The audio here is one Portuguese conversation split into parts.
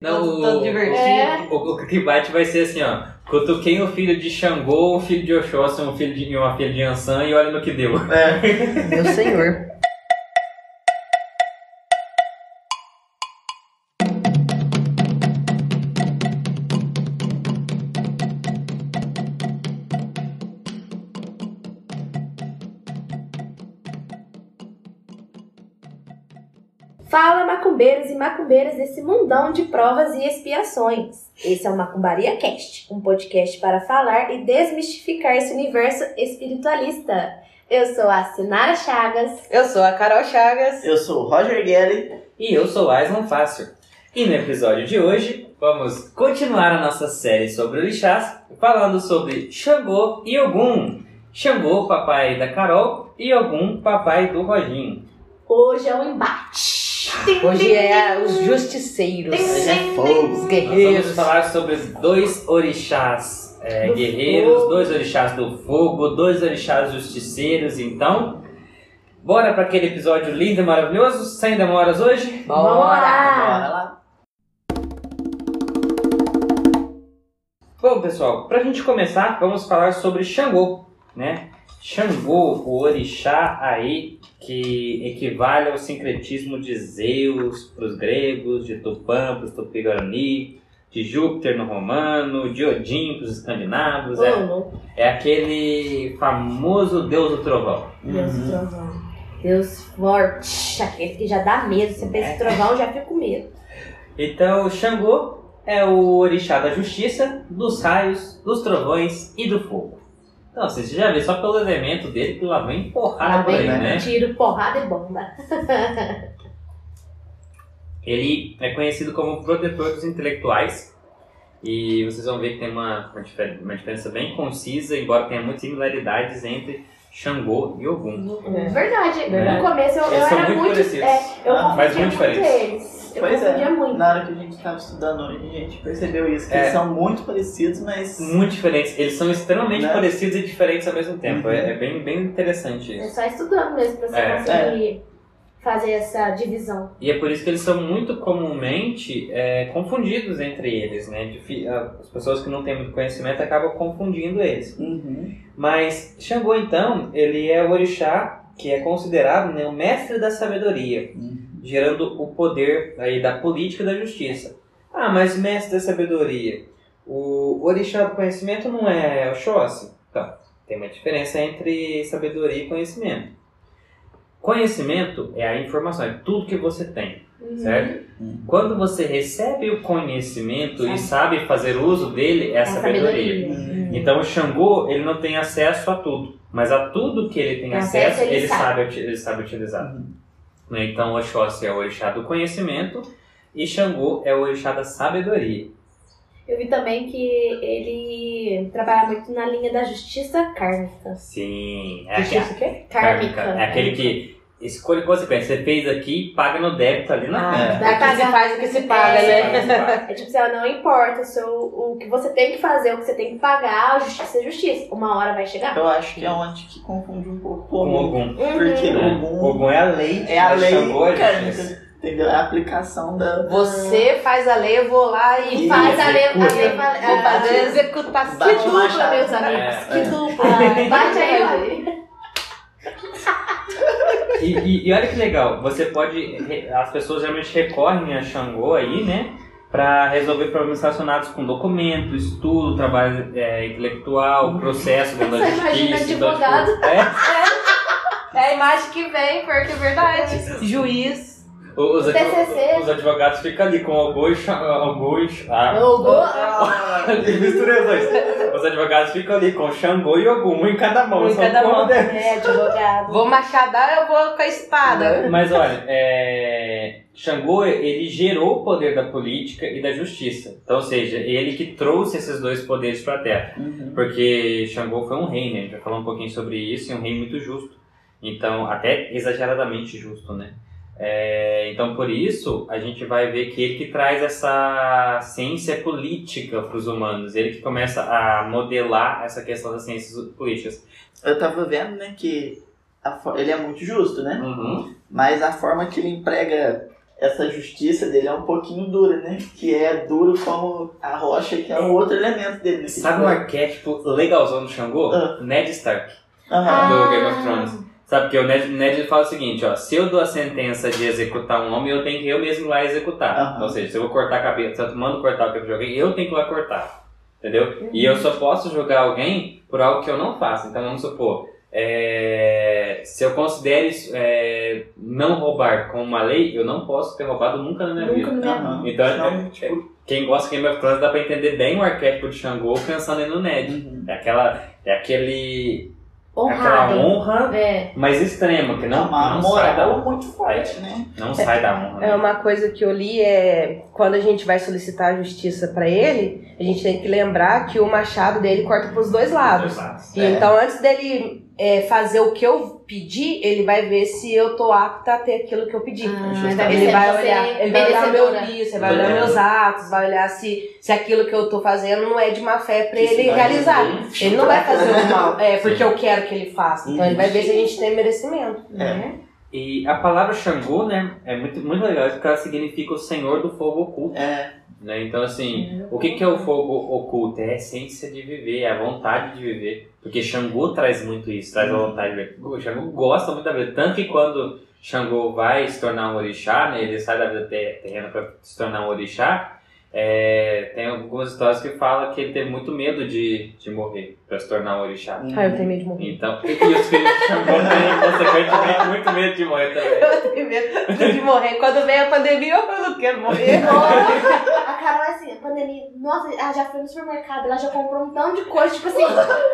Não, o. É. o, o que bate vai ser assim, ó. Cutuquei um filho de Xangô, um filho de Oxóssi, um filho de, uma filha de Ansan e olha no que deu. É. Meu senhor. macumbeiros e macumbeiras desse mundão de provas e expiações. Esse é o Macumbaria Cast, um podcast para falar e desmistificar esse universo espiritualista. Eu sou a Sinara Chagas. Eu sou a Carol Chagas. Eu sou o Roger Gelli. E eu sou Aislan Fácil. E no episódio de hoje, vamos continuar a nossa série sobre orixás, falando sobre Xangô e Ogum. Xangô, papai da Carol, e Ogum, papai do Roginho. Hoje é um embate. Hoje é os justiceiros. Hoje é Os fogo. Nós guerreiros. vamos falar sobre os dois orixás é, Do guerreiros, fogo. dois orixás do fogo, dois orixás justiceiros. Então, bora para aquele episódio lindo e maravilhoso, sem demoras hoje? Vamos Bora. lá. Bora lá. Bom, pessoal, pra gente começar, vamos falar sobre Xangô, né? Xangô, o orixá aí que equivale ao sincretismo de Zeus para os gregos, de Tupã para os tupi-guarani, de Júpiter no romano, de Odin para os escandinavos. É, é aquele famoso deus do trovão. Deus Uhum. do trovão. Deus forte. Aquele que já dá medo. Você pensa em trovão, já fica com medo. Então, Xangô é o orixá da justiça, dos raios, dos trovões e do fogo. Então, você já vê só pelo elemento dele que lá vem porrada Lá por aí, vem né? tiro, porrada e bomba. Ele é conhecido como protetor dos intelectuais. E vocês vão ver que tem uma, uma diferença bem concisa, embora tenha muitas similaridades entre Xangô e Ogum. É. Verdade. É. No começo eu, eu Eles são era muito muito. parecidos. É, eu Ah, confundia mas muito diferentes. eles. Eu Pois confundia é. muito. Na hora que a gente estava estudando hoje, a gente percebeu isso, que É. eles são muito parecidos, mas. Muito diferentes. Eles são extremamente Né? parecidos e diferentes ao mesmo tempo. Uhum. É, é bem, bem interessante É isso. só estudando mesmo pra você É. conseguir fazer essa divisão. E é por isso que eles são muito comumente é, confundidos entre eles, né? As pessoas que não têm muito conhecimento acabam confundindo eles. Uhum. Mas Xangô, então, ele é o orixá que é considerado né, o mestre da sabedoria, Uhum. gerando o poder aí da política e da justiça. Ah, mas mestre da sabedoria, o orixá do conhecimento não é Oxóssi? Então, tem uma diferença entre sabedoria e conhecimento. Conhecimento é a informação, é tudo que você tem, certo? Uhum. Quando você recebe o conhecimento e sabe fazer uso dele, é a É a sabedoria. Uhum. Então o Xangô, ele não tem acesso a tudo, mas a tudo que ele tem acesso, acesso, ele ele, sabe. ele sabe utilizar. Uhum. Né? Então Oxóssi é o orixá do conhecimento e Xangô é o orixá da sabedoria. Eu vi também que ele trabalha muito na linha da justiça kármica. Sim, é, Justiça o quê? Kármica. é aquele que escolhe consequência. Você fez aqui, paga no débito ali na Ah, frente. É. Se pagar. faz o que se paga, É. né? É tipo assim, não importa o, seu, o que você tem que fazer, o que você tem que pagar, a justiça é justiça. Uma hora vai chegar. Eu acho que é onde que confunde um pouco Com o Ogum. Porque né? Ogum Ogum é a lei, é a lei é. Entendeu? É a aplicação da. Você faz a lei, eu vou lá e E Faz a lei, a lei executa. fala- Vou fazer a executação. Que o dupla, meus amigos. É, que é. dupla. Bate aí. E, e- e olha que legal, você pode. As pessoas geralmente recorrem a Xangô aí, né? Para resolver problemas relacionados com documento, estudo, trabalho é, intelectual, processo dentro da Você imagina justiça. então, tipo, advogado. é, É a imagem que vem, porque é verdade. Juiz. Os, advo- TCC. os advogados ficam ali com alguns. alguns ah, Eu vou- misturei os dois. Os advogados ficam ali com Xangô e Ogum, um em cada mão. Um em cada mão. deve. É, advogado. Vou machadar, eu vou com a espada. Mas olha, é... Xangô, ele gerou o poder da política e da justiça. Então, ou seja, ele que trouxe esses dois poderes para a Terra. Uhum. Porque Xangô foi um rei, né? A gente vai falar um pouquinho sobre isso, e um rei muito justo. Então, até exageradamente justo, né? É, então, por isso, a gente vai ver que ele que traz essa ciência política para os humanos. Ele que começa a modelar essa questão das ciências políticas. Eu tava vendo, né, que ele é muito justo, né? Uhum. Mas a forma que ele emprega essa justiça dele é um pouquinho dura, né? Que é duro como a rocha, que é o outro elemento dele. nesse Sabe um arquétipo legalzão do Xangô? Ah. Ned Stark, Aham. do Game of Thrones. Sabe, porque o Ned, Ned fala o seguinte, ó, se eu dou a sentença de executar um homem, eu tenho que eu mesmo ir lá executar. Aham. Ou seja, se eu vou cortar a cabeça, se eu mando cortar a cabeça de alguém, eu tenho que ir lá cortar. Entendeu? E eu só posso julgar alguém por algo que eu não faço. Então, vamos supor, é, se eu considero isso, é, não roubar com uma lei, eu não posso ter roubado nunca na minha Nunca vida. Então, Senão, é- tipo, Quem gosta de Game of Thrones dá pra entender bem o arquétipo de Xangô pensando aí no Ned. uhum. É aquela, é aquele, é aquela Honrado. honra É. mais extrema, que É não, uma não sai da moral honra. muito forte, né? Não sai da honra. É né? uma coisa que eu li é quando a gente vai solicitar a justiça pra ele, a gente tem que lembrar que o machado dele corta pros dois lados. Dois lados. E É. então antes dele é, fazer o que eu pedi, ele vai ver se eu tô apta a ter aquilo que eu pedi. Ah, ver Ele vai você olhar, é ele vai olhar meu merecedora. isso, ele vai olhar É. meus atos, vai olhar se, se aquilo que eu tô fazendo não é de má fé pra Isso ele vai realizar. dizer- Ele não vai fazer o mal, é porque eu quero que ele faça. Então ele vai ver se a gente tem merecimento. Né? E a palavra Xangô, né, é muito, muito legal, porque ela significa o Senhor do Fogo Oculto. É, Né? Então, assim, o que, que é o fogo oculto? É a essência de viver, é a vontade de viver. Porque Xangô traz muito isso, traz a vontade de viver. O Xangô gosta muito da vida. Tanto que quando Xangô vai se tornar um orixá, né, ele sai da vida te- terrena para se tornar um orixá, é, tem algumas histórias que falam que ele teve muito medo de, de morrer para se tornar um orixá. Ah, eu tenho medo de morrer. Então, e os filhos de Xangô têm, consequentemente, muito medo de morrer também. Eu tenho medo de morrer. Quando vem a pandemia, eu não quero morrer. A Carol é assim, a pandemia, nossa, ela já foi no supermercado, ela já comprou um tanto de coisa, tipo assim,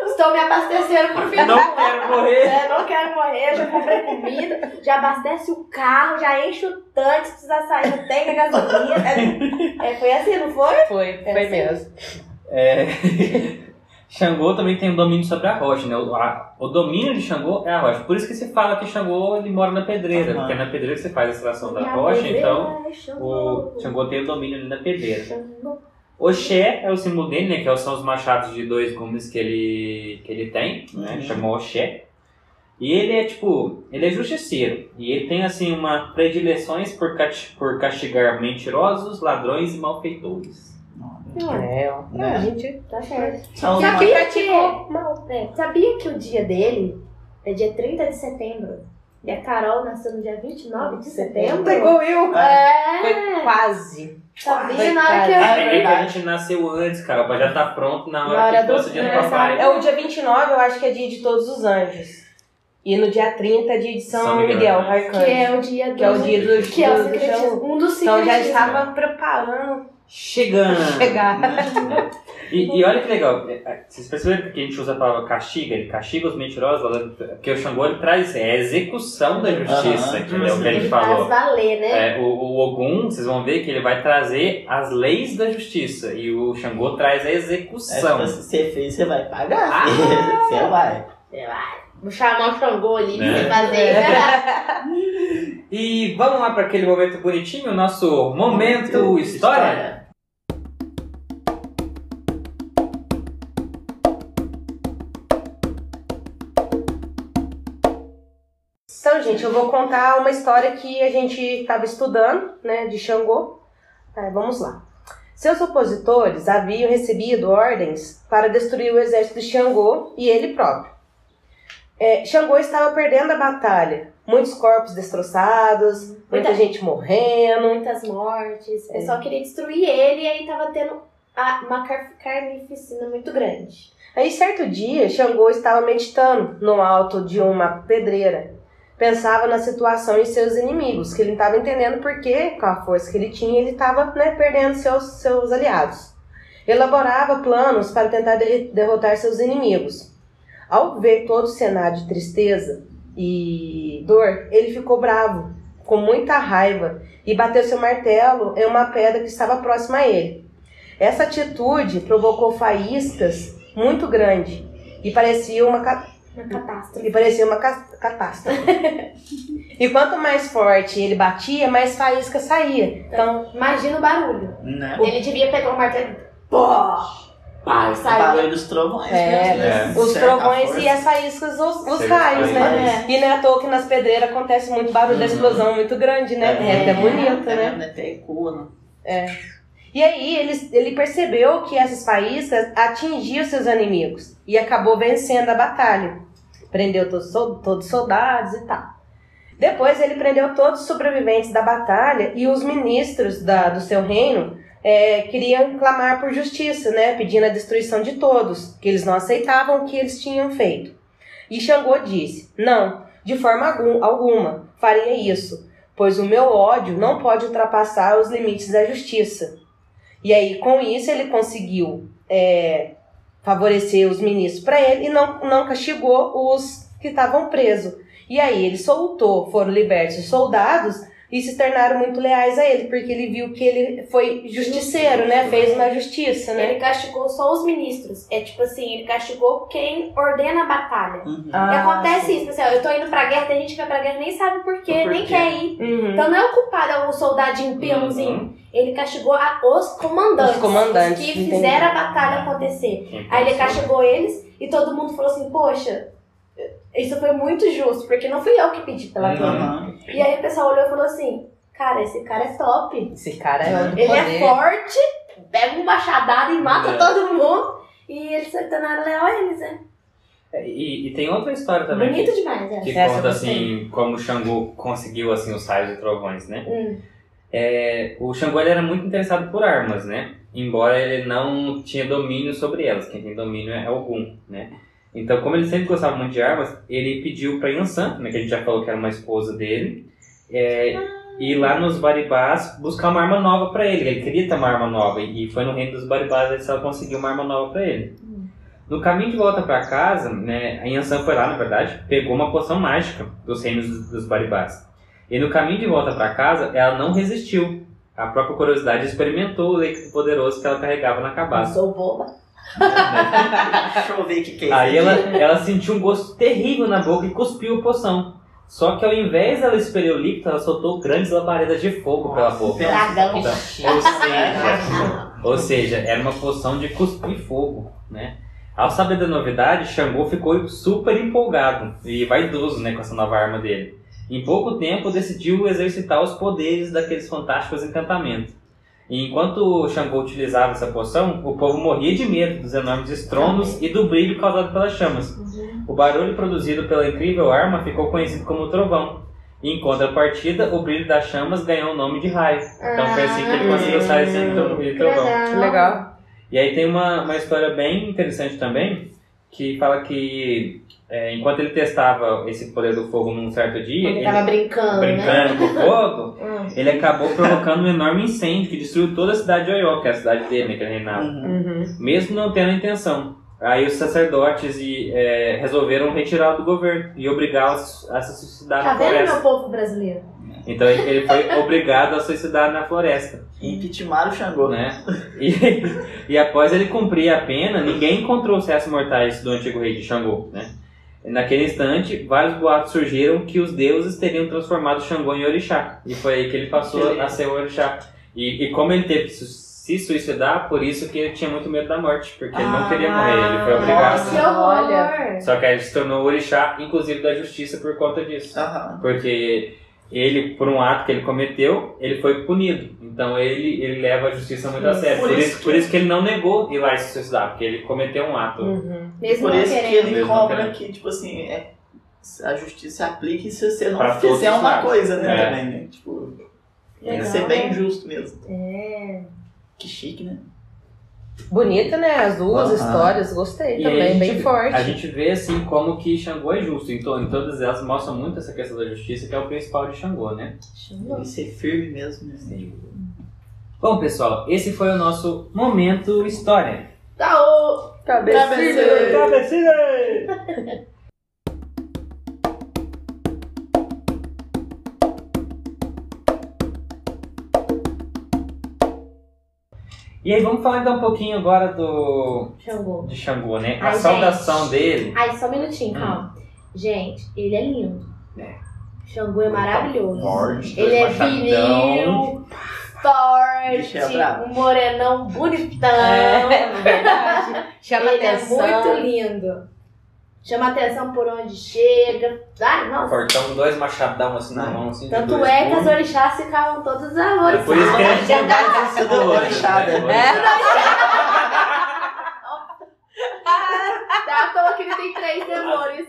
estou me abastecendo pro final. Não quero morrer! É, não quero morrer, já comprei comida, já abastece o carro, já enche o tanque, se precisar sair, não tem gasolina. É, é, foi assim, não foi? Foi, É foi assim. mesmo. É... Xangô também tem o domínio sobre a rocha, né? O, a- o domínio de Xangô é a rocha. Por isso que se fala que Xangô ele mora na pedreira, porque é na pedreira que você faz a extração da rocha, então é Xangô. o Xangô tem o domínio ali na pedreira. Xangô. Oxé é o símbolo dele, né? Que são os machados de dois gumes que ele, que ele tem, né? Uhum. Chamou Oxé. E ele é tipo, ele é justiceiro. E ele tem assim uma predileções por, cati- por castigar mentirosos, ladrões e malfeitores. É, ó. Né? A gente Tá certo. Já ma- que- mal. É, sabia que o dia dele é dia 30 de setembro? E a Carol nasceu no dia 29 de setembro? Pegou eu. Foi É, quase. sabia na hora que Foi eu... quase. É, que a gente nasceu antes, cara, pra já estar pronto na hora, Na hora que do fosse o dia do aniversário. papai. É o dia 29, eu acho que é dia de todos os anjos. E no dia 30 é dia de São, São Miguel, Miguel, arcanjo. Que é o dia do... Que é o dia do, Que é o do- do secretismo. Um dos Então já estava preparando Chegando! chegar. E, e olha que legal, é, vocês perceberam que a gente usa a palavra castiga? Ele castiga os mentirosos, porque o Xangô ele traz é a execução da justiça, Aham. entendeu? O que a gente Ele faz falou. valer, né? É, o, o Ogum, vocês vão ver que ele vai trazer as leis da justiça e o Xangô traz a É, execução. tipo, se você fez, você vai pagar. Ah! Você vai. Você vai. Vou chamar o Xangô ali pra É. você fazer. E vamos lá para aquele momento bonitinho, o nosso momento história. Então, gente, eu vou contar uma história que a gente estava estudando, né, de Xangô. É, vamos lá. Seus opositores haviam recebido ordens para destruir o exército de Xangô e ele próprio. É, Xangô estava perdendo a batalha. Muitos corpos destroçados, muita Muita- gente morrendo. Muitas mortes. O É. pessoal queria destruir ele e aí tava tendo a- uma car- carnificina muito grande. Aí, certo dia, Xangô estava meditando no alto de uma pedreira. Pensava na situação e seus inimigos, que ele não estava entendendo por que, com a força que ele tinha, ele estava né, perdendo seus, seus aliados. Elaborava planos para tentar de- derrotar seus inimigos. Ao ver todo o cenário de tristeza e dor, ele ficou bravo, com muita raiva, e bateu seu martelo em uma pedra que estava próxima a ele. Essa atitude provocou faíscas muito grande e parecia uma, ca- Uma catástrofe. e parecia uma ca- catástrofe. e quanto mais forte ele batia, mais faísca saía. Então, Imagina o barulho. Né? Ele devia pegar o martelo. Pô! Pá, e O saiu. barulho dos trovões. É, mesmo, Os certa trovões e as faíscas, os, os raios, né? E não é à toa que nas pedreiras acontece muito barulho da Uhum. explosão muito grande, né? É, até bonito, é, né? ecoa, né? E aí ele, ele percebeu que essas faíscas atingiam seus inimigos e acabou vencendo a batalha. Prendeu todos os soldados e tal. Depois ele prendeu todos os sobreviventes da batalha e os ministros da, do seu reino é, queriam clamar por justiça, né? Pedindo a destruição de todos, que eles não aceitavam o que eles tinham feito. E Xangô disse: Não, de forma algum- alguma faria isso, pois o meu ódio não pode ultrapassar os limites da justiça. E aí, com isso, ele conseguiu é, favorecer os ministros para ele e não, não castigou os que estavam presos. E aí, ele soltou, foram libertos os soldados e se tornaram muito leais a ele, porque ele viu que ele foi justiceiro, né? Fez uma justiça, né? Ele castigou só os ministros. É tipo assim, ele castigou quem ordena a batalha. Uhum. E Ah, acontece sim. isso, assim, ó, eu tô indo pra guerra, tem gente que vai pra guerra e nem sabe por quê, Por nem quê? quer ir. Uhum. Então não é o culpado, é o soldadinho peãozinho. Uhum. Ele castigou a- os comandantes. Os comandantes, que entendi. fizeram a batalha acontecer. Aí ele castigou eles e todo mundo falou assim, poxa, isso foi muito justo, porque não fui eu que pedi pela Uhum. guerra. Aham. E aí o pessoal olhou e falou assim, cara, esse cara é top. Esse cara é do Ele é poder. forte, pega um machadada e mata É. todo mundo. E eles se tornaram leal a eles, né? E, e tem outra história também. Bonito demais, é. que Essa conta assim como o Xangô conseguiu assim os raios e trovões, né? Hum. É, o Xangô ele era muito interessado por armas, né? Embora ele não tinha domínio sobre elas, quem tem domínio é Ogum, né? Então, como ele sempre gostava muito de armas, ele pediu para Yansan, né, que a gente já falou que era uma esposa dele, é, ir lá nos Baribás buscar uma arma nova para ele. Ele queria ter uma arma nova e foi no reino dos Baribás que ela conseguiu uma arma nova para ele. No caminho de volta para casa, né, a Yansan foi lá, na verdade, pegou uma poção mágica dos reinos dos, dos Baribás. E no caminho de volta para casa, ela não resistiu. A própria curiosidade experimentou o leite poderoso que ela carregava na cabaça. Sou boba. Deixa eu ver o que, que é isso. Aí aqui. ela, ela sentiu um gosto terrível na boca e cuspiu a poção. Só que ao invés dela expelir o líquido, ela soltou grandes labaredas de fogo pela boca. Dragão. Então, ou seja, ou seja, era uma poção de cuspir fogo, né? Ao saber da novidade, Xangô ficou super empolgado e vaidoso né, com essa nova arma dele. Em pouco tempo, decidiu exercitar os poderes daqueles fantásticos encantamentos. E enquanto Xangô utilizava essa poção, o povo morria de medo dos enormes estrondos e do brilho causado pelas chamas. O barulho produzido pela incrível arma ficou conhecido como trovão. E em contrapartida, o brilho das chamas ganhou o nome de raio. Então foi assim que ele conseguiu sair sem de trovão. Que legal. E aí tem uma, uma história bem interessante também, que fala que é, enquanto ele testava esse poder do fogo num certo dia, Ele ele, tava brincando, né? brincando com o fogo, Hum. ele acabou provocando um enorme incêndio que destruiu toda a cidade de Oió, que é a cidade dele, né, que ele reinava. Uhum. Uhum. Mesmo não tendo intenção. Aí os sacerdotes e, é, resolveram retirá-lo do governo e obrigá-lo a se a suicidar Tá na vendo, floresta. meu povo brasileiro? Então ele foi obrigado a suicidar na floresta. Impeachment o Xangô. né? E, e após ele cumprir a pena, ninguém encontrou os restos mortais do antigo rei de Xangô, né? Naquele instante, vários boatos surgiram que os deuses teriam transformado Xangô em orixá. E foi aí que ele passou a ser o orixá. E, e como ele teve que se suicidar, por isso que ele tinha muito medo da morte, porque ele não queria morrer, ele foi obrigado. Nossa, que horror! Olha. Só que aí ele se tornou orixá, inclusive da justiça, por conta disso. Porque ele, por um ato que ele cometeu, ele foi punido. Então ele, ele leva a justiça muito a sério. Por Por, isso que- por isso que ele não negou ir lá e se suicidar, porque ele cometeu um ato. Uhum. Mesmo Por isso que querendo. ele Mesmo cobra querendo. que, tipo assim, é, a justiça se aplique se você não Pra fizer uma lados. coisa, né, É. também, né? Tipo, que Legal. ser bem justo mesmo. É. Que chique, né? Bonita, né? As duas histórias, gostei E também, gente bem forte. A gente vê assim como que Xangô é justo. Em, to- em todas elas mostram muito essa questão da justiça, que é o principal de Xangô, né? Tem que ser firme mesmo, né? Bom, pessoal, esse foi o nosso momento história. Tá o. Cabecilha. E aí vamos falar então um pouquinho agora do Xangô. de Xangô, né? A Ai, saudação gente. dele. Ai, só um minutinho, calma. Gente, ele é lindo. É. Xangô é maravilhoso. Forte, Ele é viril, forte. É um morenão bonitão. É, verdade. Chama Ele atenção. é muito lindo. Chama atenção por onde chega. Ai, nossa. Cortamos dois machadão assim na mão, assim. Tanto é que as orixás ficavam todas É por isso que a gente amores. não vai ser do. Orixá, né? Tá, então aqui ele tem três demônios.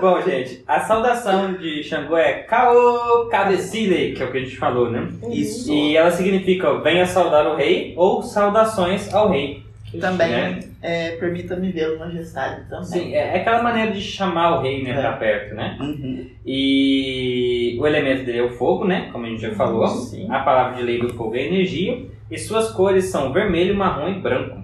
Bom, gente, a saudação de Xangô é Kao Cabecile, que é o que a gente falou, né? Isso. E ela significa venha saudar o rei ou saudações ao rei. Também Né? é, permita-me vê-lo, majestade. Também. Sim, é é aquela maneira de chamar o rei, né, É. pra perto, né? Uhum. E o elemento dele é o fogo, né? Como a gente já falou. Sim. A palavra de lei do fogo é energia. E suas cores são vermelho, marrom e branco.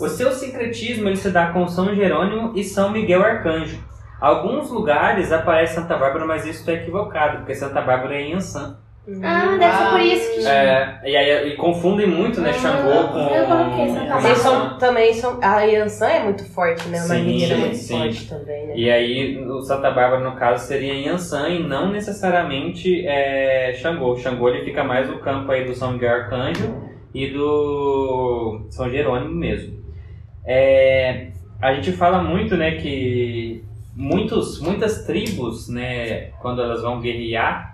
O seu sincretismo ele se dá com São Jerônimo e São Miguel Arcanjo. Alguns lugares aparece Santa Bárbara, mas isso é equivocado, porque Santa Bárbara é em Ansan. Ah, deve ser por isso que É, e aí e confundem muito, né, Ah, Xangô com. eu coloquei Bárbara. Vocês Ansan. são, também são. A Yansan é muito forte, né? Uma Sim, guerreira muito sim. forte também, né? E aí, o Santa Bárbara, no caso, seria em Ansan e não necessariamente é, Xangô. Xangô ele fica mais no campo aí do São Miguel Arcanjo e do São Jerônimo mesmo. É, a gente fala muito, né, que muitos, muitas tribos, né, quando elas vão guerrear,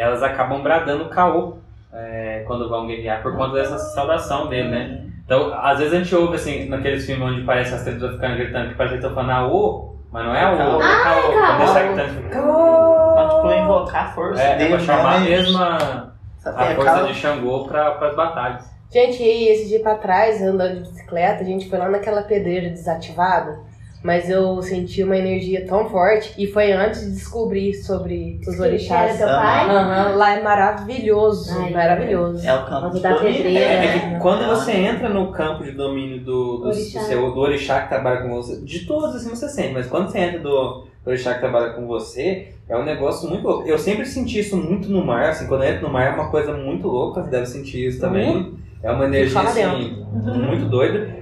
elas acabam bradando caô é, quando vão guerrear, por conta dessa saudação dele, né? Então, às vezes a gente ouve assim, naqueles filmes onde parece as tribos ficando gritando que parece que estão falando aô, mas não é aô, é caô. Quando eles gritando, caô. tipo, invocar a força É, é dele. pra chamar mesmo a, a força de Xangô para as batalhas. Gente, e esse dia pra trás, andando de bicicleta, a gente foi lá naquela pedreira desativada, mas eu senti uma energia tão forte e foi antes de descobrir sobre os era orixás. teu pai. Aham, lá é maravilhoso, Ai, maravilhoso. É o campo de domínio. pedreira. É, é que quando você entra no campo de domínio do, do, do, Orixá. seu, do orixá que trabalha com você, de todos assim você sente, mas quando você entra do orixá que trabalha com você, é um negócio muito louco. Eu sempre senti isso muito no mar, assim, quando eu entro no mar é uma coisa muito louca, você deve sentir isso também. É uma energia assim, muito doida.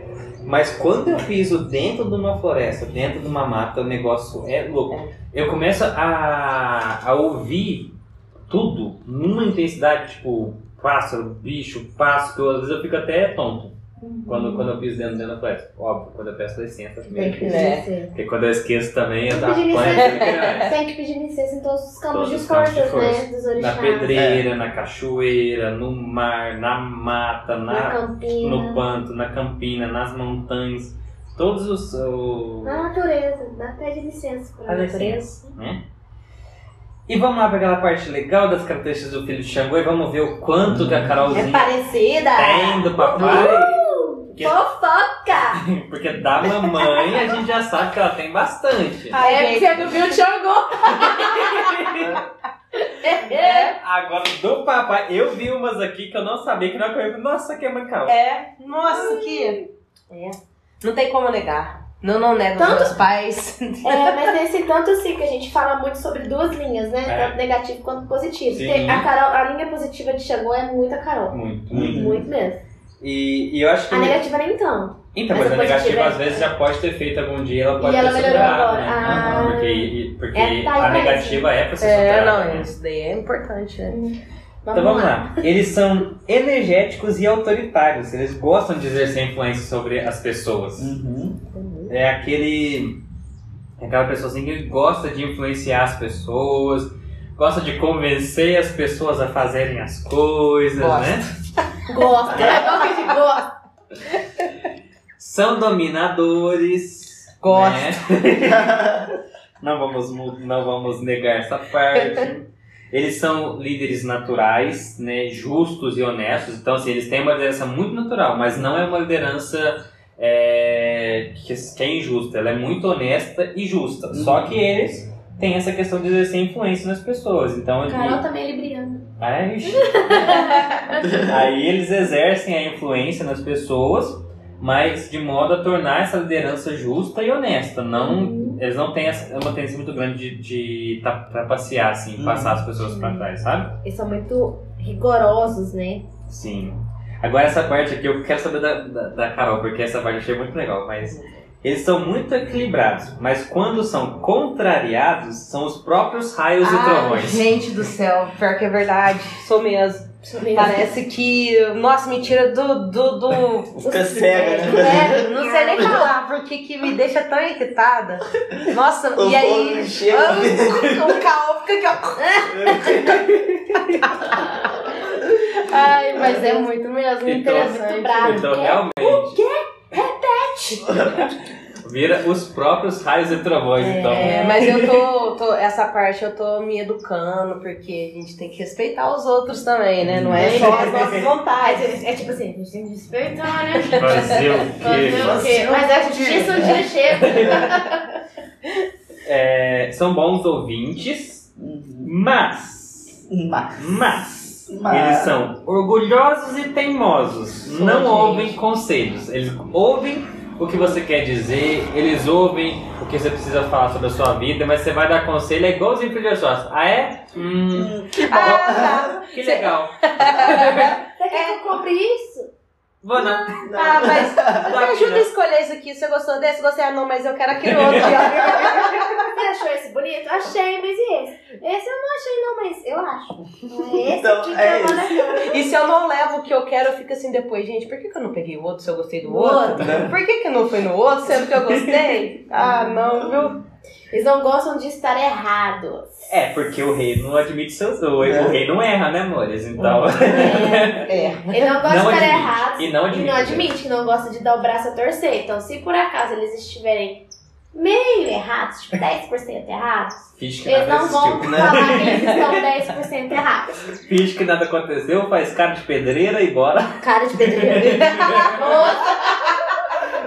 Mas quando eu piso dentro de uma floresta, dentro de uma mata, o negócio é louco. Eu começo a, a ouvir tudo numa intensidade, tipo, pássaro, bicho, passo, que às vezes eu fico até tonto. Quando, quando eu piso dentro, dentro da floresta. Óbvio, quando eu peço licença Tem primeiro. que pedir É. licença. Porque quando eu esqueço também, eu Tem dou que pedir apanho licença. tudo que é. Tem que pedir licença em todos os campos Todos de forças, força. né? Dos Na orixás. pedreira, na cachoeira, no mar, na mata, Na na, campina. no panto, na campina, nas montanhas. Todos os. o- Na natureza. Dá pede licença pra Dá natureza. licença. né? E vamos lá para aquela parte legal das características do filho de Xangô e vamos ver o quanto que a É Carolzinha parecida. tem do papai. Que- Fofoca! Porque da mamãe a gente já sabe que ela tem bastante. Ai, é gente. porque você não viu o Xangô. É, Agora, do papai, eu vi umas aqui que eu não sabia que não eu falei, Nossa, que é Carol. é. Nossa, que. É. Não tem como negar. Não, não nego Tanto- os meus pais. É, mas nesse tanto assim que a gente fala muito sobre duas linhas, né? É. Tanto negativo quanto positivo. Sim. A, Carol, a linha positiva de Xangô é muito a Carol. Muito, muito. Muito mesmo. E, e eu acho que. A negativa nem tanto. Então, Mas mas, a a negativa é- às vezes já pode ter feito algum dia, ela pode E ela ter melhorou superado, agora. né? Ah. Aham, porque porque É, tá a negativa é pra ser É, superada. não, né? isso daí é importante, né? Então vamos lá. Eles são energéticos e autoritários. Eles gostam de exercer influência sobre as pessoas. Uhum. É aquele. é Aquela pessoa assim que gosta de influenciar as pessoas, gosta de convencer as pessoas a fazerem as coisas, Gosta. né? Gosta. É igual que a gente gosta. São dominadores. Gosto. né? não, vamos, não vamos negar essa parte. Eles são líderes naturais, né, justos e honestos. Então, assim, eles têm uma liderança muito natural, mas não é uma liderança é, que, que é injusta. Ela é muito honesta e justa. Só que eles têm essa questão de exercer influência nas pessoas. Então, ele- Carol também é libriana. Ai, ixi. Aí eles exercem a influência nas pessoas, mas de modo a tornar essa liderança justa e honesta. Não, eles não têm essa- uma tendência muito grande de, de trapacear, assim, Uhum. passar as pessoas pra trás, sabe? Eles são muito rigorosos, né? Sim. Agora essa parte aqui eu quero saber da, da, da Carol, porque essa parte eu achei muito legal, mas eles são muito equilibrados, mas quando são contrariados, são os próprios raios e Ai, trovões. gente do céu, pior que é verdade. Sou mesmo. Parece que, nossa, me tira do. do, do Fica cega, né? é, não sei nem falar porque que me deixa tão irritada. Nossa, O e aí. povo chega. ah, O caô fica aqui, ó. Ai, mas é muito mesmo Então- interessante. bravo. Então, realmente. O quê? Repete! Vira os próprios raios e trovões, então. É, mas eu tô, tô- Essa parte eu tô me educando, porque a gente tem que respeitar os outros também, né? Não é só as nossas vontades. é, é tipo assim, a gente tem que respeitar, né? Fazer o Fazer quê? o quê? Mas a justiça um dia chega. É, são bons ouvintes, mas. Mas, Mas. Mas- Eles são orgulhosos e teimosos. não gente. ouvem conselhos. Eles ouvem o que você quer dizer, eles ouvem o que você precisa falar sobre a sua vida, mas você vai dar conselho, é igualzinho pro Sócio. Ah, é? Hum, Hum, que bom. Ah, que legal. Você quer que eu compre isso? Vou não. Ah, mas me ajuda a escolher isso aqui. Você gostou desse? Gostei. Ah, não, mas eu quero aquele outro. achou esse bonito? Achei, mas e esse? Esse eu não achei, não, mas eu acho. Não é esse Então, aqui que é eu vou levar. E se eu não levo o que eu quero, eu fico assim depois, gente, por que, que eu não peguei o outro se eu gostei do outro? outro. Por que, que não foi no outro, sendo que eu gostei? ah, não, viu? Eles não gostam de estar errados. É, porque o rei não admite seus o, É. o rei não erra, né, amores? Então. É. Ele não gosta Não de estar admite. errados. E não admite. E não admite que não gosta de dar o braço a torcer. Então, se por acaso eles estiverem meio errados, tipo 10% errados, Finge que eles nada não vão existiu. falar que eles estão 10% errados. Finge que nada aconteceu, faz cara de pedreira e bora. Cara de pedreiro.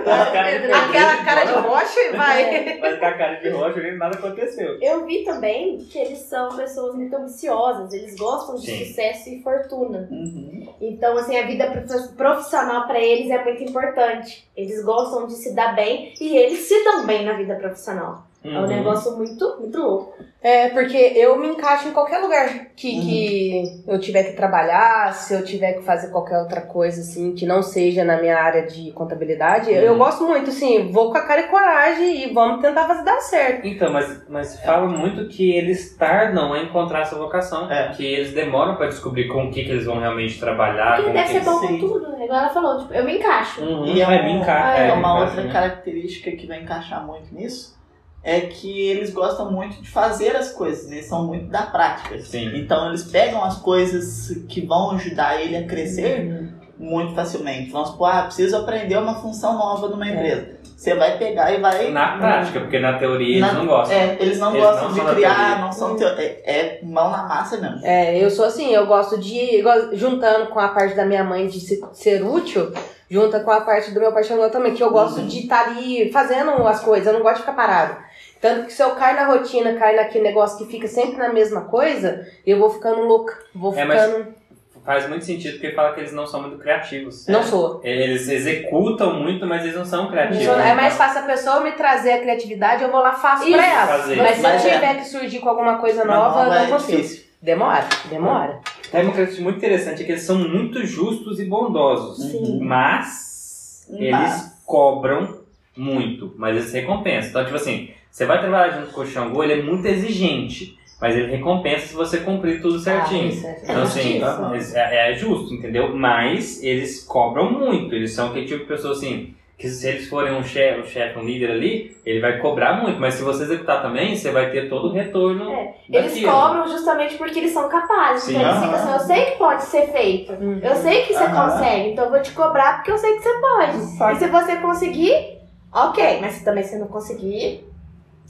Cara de Aquela cara de bora. rocha e vai. Faz com a cara de rocha e nada aconteceu. Eu vi também que eles são pessoas muito ambiciosas, eles gostam de Sim. sucesso e fortuna. Uhum. Então, assim, a vida prof- profissional pra eles é muito importante. Eles gostam de se dar bem e eles se dão bem na vida profissional. É um Uhum. negócio muito, muito louco. É, porque eu me encaixo em qualquer lugar que, que eu tiver que trabalhar, se eu tiver que fazer qualquer outra coisa, assim, que não seja na minha área de contabilidade. Eu, eu Uhum. gosto muito, assim, vou com a cara e coragem e vamos tentar fazer dar certo. Então, mas, mas fala muito que eles tardam a encontrar essa vocação. É. Que eles demoram pra descobrir com o que, que eles vão realmente trabalhar. Porque com deve que ser bom com tudo, né? Igual ela falou, tipo, eu me encaixo. Uhum. E é, é, um- me encaixa. é é, uma outra encaixa, né? característica que vai encaixar muito nisso é que eles gostam muito de fazer as coisas, eles são muito da prática. Sim. Então eles pegam as coisas que vão ajudar ele a crescer Uhum. muito facilmente. Vamos supor, ah, preciso aprender uma função nova numa É. empresa. Você vai pegar e vai. Na prática, porque na teoria eles Na- não gostam. É, eles não Eles gostam não de criar, não são teo... é, é mão na massa mesmo. É, eu sou assim, eu gosto de, juntando com a parte da minha mãe de se- ser útil, junta com a parte do meu pai Xangô também, que eu gosto Uhum. de estar ali fazendo as coisas, eu não gosto de ficar parado. Tanto que se eu cair na rotina, cair naquele negócio que fica sempre na mesma coisa, eu vou ficando louca. Vou É, mas- ficando. Faz muito sentido porque fala que eles não são muito criativos. Não sou. Eles executam muito, mas eles não são criativos. Não sou- É mais fácil a pessoa me trazer a criatividade, eu vou lá faço Isso, pra ela. fazer. Mas se Mas eu é. tiver que surgir com alguma coisa nova, eu é não consigo. difícil. Demora, demora. É uma coisa muito interessante é que eles são muito justos e bondosos. Sim. Mas eles Mas- cobram muito, mas eles recompensam. Então, tipo assim, você vai trabalhar junto com o Xangô, ele é muito exigente, mas ele recompensa se você cumprir tudo certinho. Ah, isso é- Então, assim, Aham. eles- é, é justo, entendeu? Mas eles cobram muito. Eles são aquele tipo de pessoa assim. Que se eles forem um chefe, um, chefe, um líder ali, ele vai cobrar muito. Mas se você executar também, você vai ter todo o retorno. É, Eles daquilo. cobram justamente porque eles são capazes. Sim. Então eles ficam assim, eu sei que pode ser feito. Eu sei que você Aham. consegue, então eu vou te cobrar porque eu sei que você pode. E se você conseguir, ok. Mas se também você não conseguir,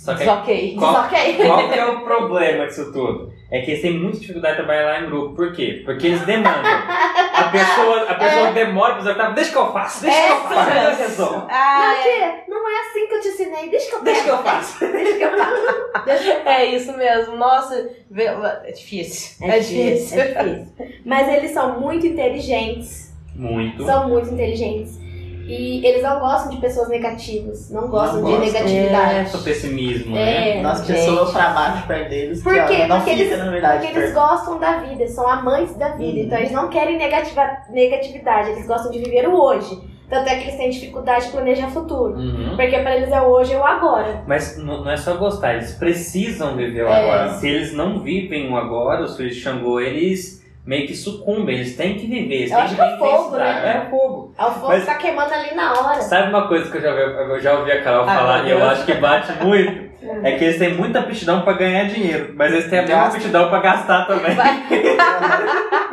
Só que Ok. Qual- ok. Qual que é o problema disso tudo? É que eles têm muita dificuldade de trabalhar lá em grupo. Por quê? Porque eles demandam. A pessoa, a pessoa demora pra executar. Deixa que eu faço, deixa que eu É, faço, sim. eu resolvo. Ah, Não, tia, não é assim que eu te ensinei. Deixa que eu Deixa que eu faço. Deixa que eu faço. É isso mesmo. Nossa, é difícil. É difícil, é difícil. Mas eles são muito inteligentes. Muito. São muito inteligentes. E eles não gostam de pessoas negativas. Não gostam Não de gostam. negatividade. Esse pessimismo, né? É. Nossa, gente. pessoa pra baixo perto deles, Por que quê? ó, não Porque fica, eles- na verdade, Porque eles gostam da vida, são amantes da vida. Uhum. Então eles não querem negativa, negatividade, eles gostam de viver o hoje. Tanto é que eles têm dificuldade de planejar futuro. Uhum. Porque pra eles é o hoje e o agora. Mas não não é só gostar, eles precisam viver o É. agora. Se eles não vivem o agora, os filhos de Xangô, eles meio que sucumbem, eles têm que viver, eles Eu têm acho que que é o fogo, intensidade. né? É o fogo. É o fogo Mas- tá queimando ali na hora. Sabe uma coisa que eu já, ouvi- eu já ouvi a Carol Ai, falar e eu acho que bate muito? É que eles têm muita aptidão pra ganhar dinheiro, mas eles têm a mesma aptidão pra gastar também.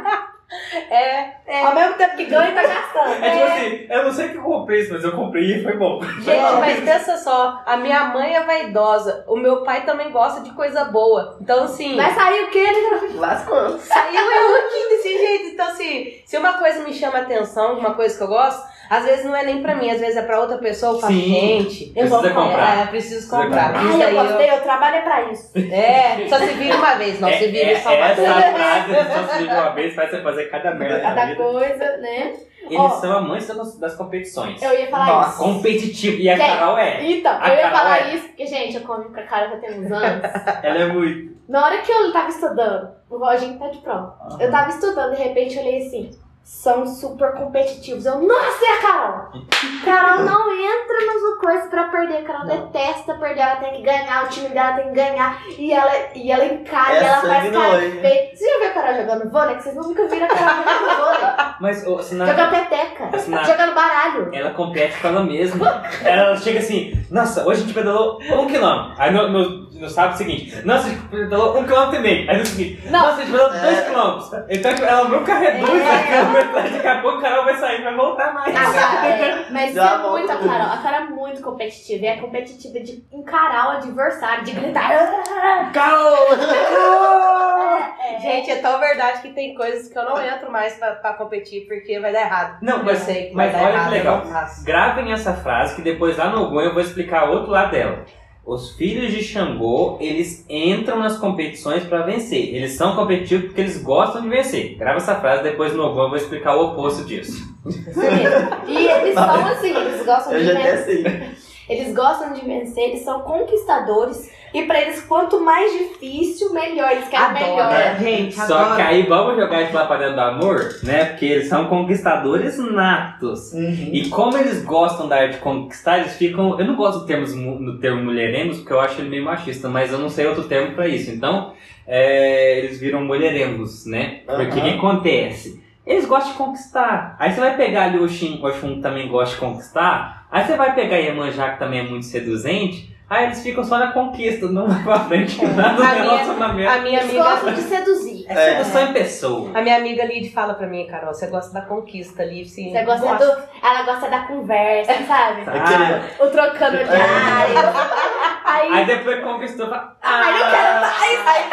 É, Ao mesmo tempo que ganha, tá gastando. É tipo assim, eu não sei que eu comprei isso, mas eu comprei e foi bom. Gente, mas pensa só, a minha mãe é vaidosa, o meu pai também gosta de coisa boa. Então, assim, Vai sair o quê? Né? Lascou. saiu eu aqui desse jeito. Então, assim, se uma coisa me chama atenção, uma coisa que eu gosto, às vezes não é nem pra mim, às vezes é pra outra pessoa. Eu falo, Sim. gente, eu vou comprar. É, preciso comprar. comprar. Isso Ai, daí eu gostei, eu trabalho pra isso. É, só se vira uma vez, não É- se vira é- em Salvador. Essa frase só se vive uma vez faz você fazer cada merda Cada vida. coisa, né? Eles Ó. são amantes das, das competições. Eu ia falar Nossa. isso. Competitivo. E a Gente, Carol é. Então, A eu ia Carol falar é. isso, porque, gente, eu comi com a cara já tem uns anos. Ela é muito. Na hora que eu tava estudando, o Roginho tá de prova. Eu tava estudando, de repente eu olhei assim, são super competitivos. Eu, nossa, é a Carol! Carol não entra nas coisas pra perder. Carol Não. detesta perder, ela tem que ganhar, o time dela tem que ganhar. E ela, e ela encara, É e ela faz cara olho, né? feia. Você já viu a Carol jogando vôlei? Que vocês nunca viram a Carol jogando vôlei. Mas na- Jogando peteca, na- jogando baralho. ela compete com ela mesma. Ela chega assim, nossa, hoje a gente pedalou um quilômetro. Aí no, no, no sábado seguinte, nossa, a gente pedalou um quilômetro e meio. Aí no seguinte, Não. nossa, a gente pedalou É. dois quilômetros. Então ela nunca reduz É. a câmera, daqui a pouco a Carol vai sair e vai voltar mais. Ah, cara, é, mas é muito a. Carol. A Carol é muito competitiva. E é competitiva de encarar o adversário, de gritar. Carol! Carol! É, Gente, é tão verdade que tem coisas que eu não entro mais pra, pra competir porque vai dar errado. Não, eu mas, sei que mas vai dar olha errado, que legal. eu. Gravem essa frase que depois lá no Ogum eu vou explicar outro lado dela. Os filhos de Xangô, eles entram nas competições pra vencer. Eles são competitivos porque eles gostam de vencer. Grava essa frase, depois no Ogum eu vou explicar o oposto disso. isso mesmo. E eles são assim, eles gostam Eu de vencer. Eles gostam de vencer, eles são conquistadores. E pra eles, quanto mais difícil, melhor. Eles querem Adoro, melhor. né, gente? Só adoro. que aí vamos jogar isso lá pra dentro do amor, né? Porque eles são conquistadores natos. Uhum. E como eles gostam da arte de conquistar, eles ficam. Eu não gosto do termo, no termo mulherengos, porque eu acho ele meio machista, mas eu não sei outro termo pra isso. Então, é, eles viram mulherengos, né? Porque o que acontece? Eles gostam de conquistar. Aí você vai pegar ali o Shin, o Shun que também gosta de conquistar. Aí você vai pegar Iemanjá, que também é muito seduzente. Aí eles ficam só na conquista, não vai pra frente nada do A minha- relacionamento. A minha Eles amiga. gostam de seduzir. É sedução em pessoa. A minha amiga Lid fala pra mim, Carol, você gosta da conquista ali, sim. Você gosta do. Ela gosta da conversa, sabe? Ah, O trocando de área. Aí. aí depois conquistou, fala, Ai, não quero mais. Aí vem,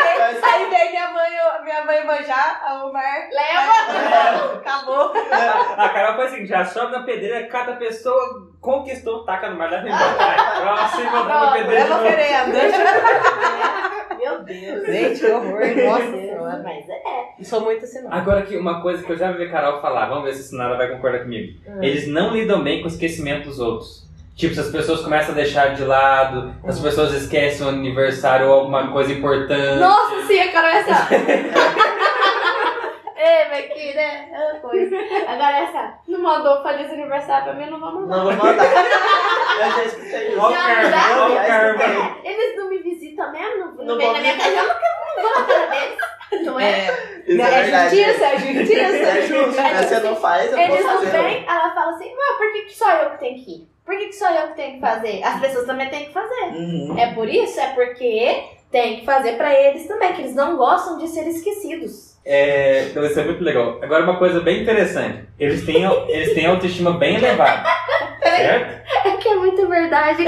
aí vem minha mãe, minha mãe manjar, a Omar. Leva. Acabou. A Carol foi assim, já sobe na pedreira, cada pessoa conquistou, taca no mar, leva embora. Vai, Próximo, na Pronto, pedreira Meu Deus. Gente, que horror. Nossa Deus, senhora. Mas é. Sou muito assim, não. Agora aqui, uma coisa que eu já vi a Carol falar, vamos ver se a Sinara vai concordar comigo. Hum. Eles não lidam bem com o esquecimento dos outros. Tipo, se as pessoas começam a deixar de lado, as pessoas esquecem o aniversário ou alguma coisa importante. Nossa, sim, a Carol é essa. Né? É uma coisa. Agora essa. Não mandou feliz aniversário pra mim, não vou mandar. Não vou mandar. Eu já escutei Já, já, já. Eles não me visitam mesmo, não, não, Não vem na minha casa, eu não, não vou na casa deles. Não é? É, Isso é é verdade. justiça, é justiça. É justo, mas você não faz, eu Eles não vêm, ela fala assim, mas por que, que só eu que tenho que ir? Por que, que só eu que tenho que fazer? As pessoas também têm que fazer. Uhum. É por isso? É porque tem que fazer pra eles também, que eles não gostam de ser esquecidos. É, então isso é muito legal. Agora uma coisa bem interessante. Eles têm, eles têm autoestima bem elevada. Certo? É que é muito verdade.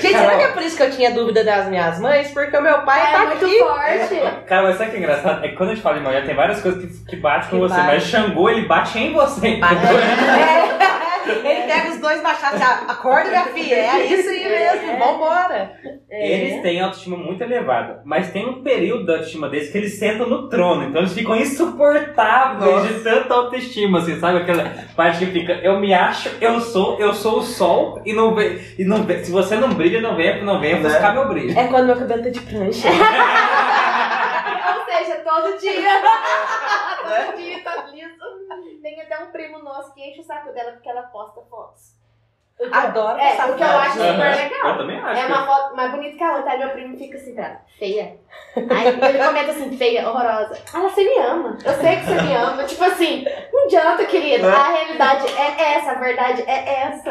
Gente, será que é por isso que eu tinha dúvida das minhas mães? Porque o meu pai É tá muito aqui. forte. Cara, mas sabe o que é engraçado? É que quando a gente fala de mulher, tem várias coisas que, que batem com Que você, bate. mas Xangô, ele bate em você. Bate. É. Ele pega os dois machados, ah, acorda minha filha, é isso aí mesmo, É. vambora. Eles têm autoestima muito elevada, mas tem um período da autoestima deles que eles sentam no trono, então eles ficam insuportáveis Nossa. de tanta autoestima, assim, sabe? Aquela parte que fica, eu me acho, eu sou, eu sou o sol e não vem, e não vem, se você não brilha, não venha, não venha Né? buscar meu brilho. É quando meu cabelo tá de prancha. Ou seja, todo dia. todo dia tá liso. Até um primo nosso que enche o saco dela porque ela posta fotos. Que- Adoro É, passar o que eu acho super legal. Eu também acho. É uma foto mais bonita que a outra. Aí meu primo fica assim, pra ela, feia. Aí ele comenta assim, feia, horrorosa. Ah, você me ama. Eu sei que você me ama. Tipo assim, não adianta, querido. A realidade é essa, a verdade é essa.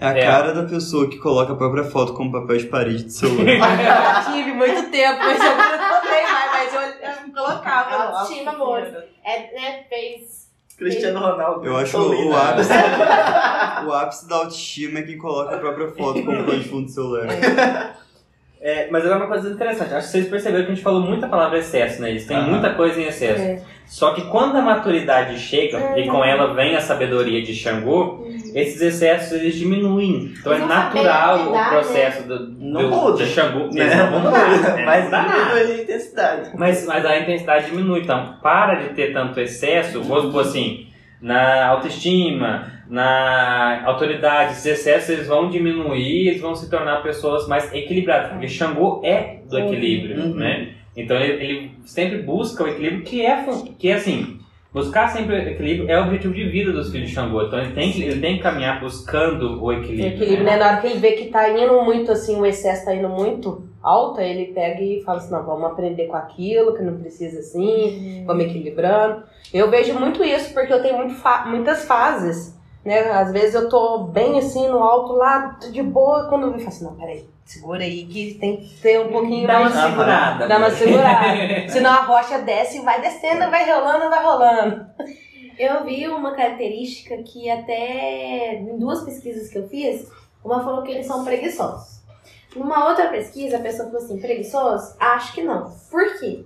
É a É. cara da pessoa que coloca a própria foto como papel de parede de celular. Já tive muito tempo, mas eu não também, mas, mas eu, eu colocava. Autoestima, amor. É, né, fez... Cristiano Ronaldo. Eu acho Solina. o ápice, o ápice da autoestima é quem coloca a própria foto como pano de fundo do celular. É, mas agora uma coisa interessante. Acho que vocês perceberam que a gente falou muita palavra excesso, né? Eles têm Aham. muita coisa em excesso. É. Só que quando a maturidade chega e com ela vem a sabedoria de Xangô, esses excessos eles diminuem. Então é Eles natural saber o processo do, Não do- muda. de Xangô. Né? Eles não vão mudar, né? Mas diminui a intensidade. Mas, mas a intensidade diminui. Então, para de ter tanto excesso, vamos supor assim, na autoestima, na autoridade, esses excessos eles vão diminuir, eles vão se tornar pessoas mais equilibradas. Porque Xangô é do equilíbrio, Uhum. né? Então ele, ele sempre busca o equilíbrio, que é, que é assim, buscar sempre o equilíbrio é o objetivo de vida dos filhos de Xangô. Então ele tem que, ele tem que caminhar buscando o O equilíbrio. equilíbrio, né? Na hora que ele vê que tá indo muito assim, o excesso tá indo muito alto, aí ele pega e fala assim, não, vamos aprender com aquilo, que não precisa assim, vamos equilibrando. Eu vejo muito isso, porque eu tenho muito fa- muitas fases, né? Às vezes eu tô bem assim, no alto lá, tô de boa, quando eu falo assim, não, peraí, segura aí que tem que ter um pouquinho Dá uma mais... segurada. Dá uma segurada. Senão a rocha desce e vai descendo, vai rolando, vai rolando. Eu vi uma característica que até em duas pesquisas que eu fiz, uma falou que eles são preguiçosos. Numa outra pesquisa, a pessoa falou assim, preguiçosos? Acho que não. Por quê?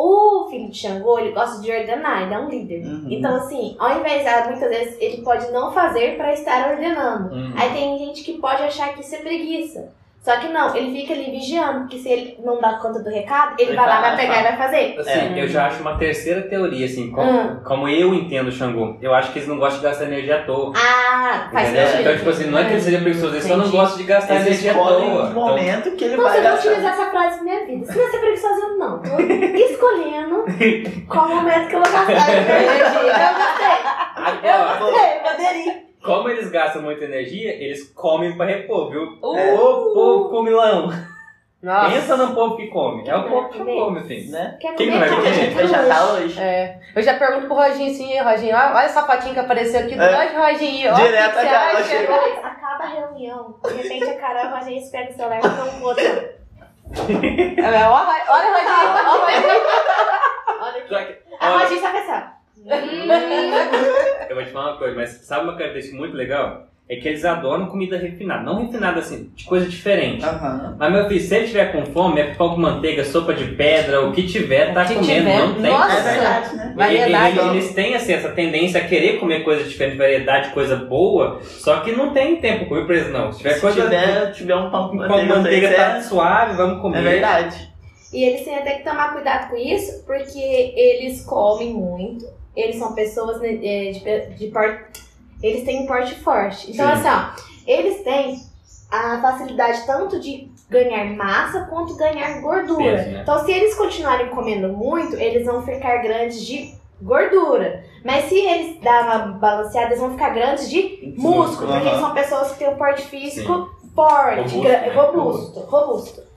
O filho de Xangô, ele gosta de ordenar, ele é um líder. Uhum. Então, assim, ao invés de, muitas vezes, ele pode não fazer para estar ordenando. Uhum. Aí tem gente que pode achar que isso é preguiça. Só que não, ele fica ali vigiando, porque se ele não dá conta do recado, ele, Ele vai lá, vai pegar e vai fazer. Assim, É. eu já acho uma terceira teoria, assim, como, Hum. como eu entendo o Xangô. Eu acho que eles não gostam de gastar energia à toa. Ah, faz entendeu? sentido. Então, tipo assim, não é que ele seja preguiçoso, ele só não Entendi. gosta de gastar Eles energia à toa. um Então, momento que ele Nossa, vai eu vou gastar. utilizar essa frase na minha vida. Se não é ser preguiçosa, não. Tô escolhendo qual momento que eu vou gastar energia. Eu gostei. agora, Gostei, poderia. Como eles gastam muita energia, eles comem pra repor, viu? Uh. O povo comilão. Nossa. Pensa no povo que come. É o povo que É, come, assim. Né? Quer Quem comer, não vai O que a cara? gente vai jantar hoje. É, eu já pergunto pro Roginho assim, "E, Roginho, olha essa fotinha que apareceu aqui do É. nós, Roginho. Ó, Direto o que a Carol chegou. Acaba a reunião. De repente a Carol a gente pega o celular e põe um outro. É, ó, olha, Roginho, ó, Roginho. Olha aqui. Só que, A olha, Roginha sabe pensar. Hum. Eu vou te falar uma coisa, mas sabe uma característica muito legal? É que eles adoram comida refinada. Não refinada assim, de coisa diferente. Aham. Mas meu filho, se ele tiver com fome, é pão com manteiga, sopa de pedra, o que tiver, tá que comendo, tiver. não tem Nossa. É verdade, né? Variedade. Ele- ele- eles têm assim, essa tendência a querer comer coisa diferente, variedade, coisa boa, só que não tem tempo comer pra eles não. Se tiver Se coisa tiver, tiver um pão com com manteiga, manteiga é- tá suave, vamos comer. é verdade. E eles têm até que tomar cuidado com isso, porque eles comem muito. Eles são pessoas né, é, de, pe- de porte. Eles têm um porte forte. Então, Sim. assim, ó, eles têm a facilidade tanto de ganhar massa quanto ganhar gordura. Peso, né? Então, se eles continuarem comendo muito, eles vão ficar grandes de gordura. Mas se eles dar uma balanceada, eles vão ficar grandes de músculo, porque Aham. eles são pessoas que têm um porte físico forte, Robusto, né? robusto, robusto.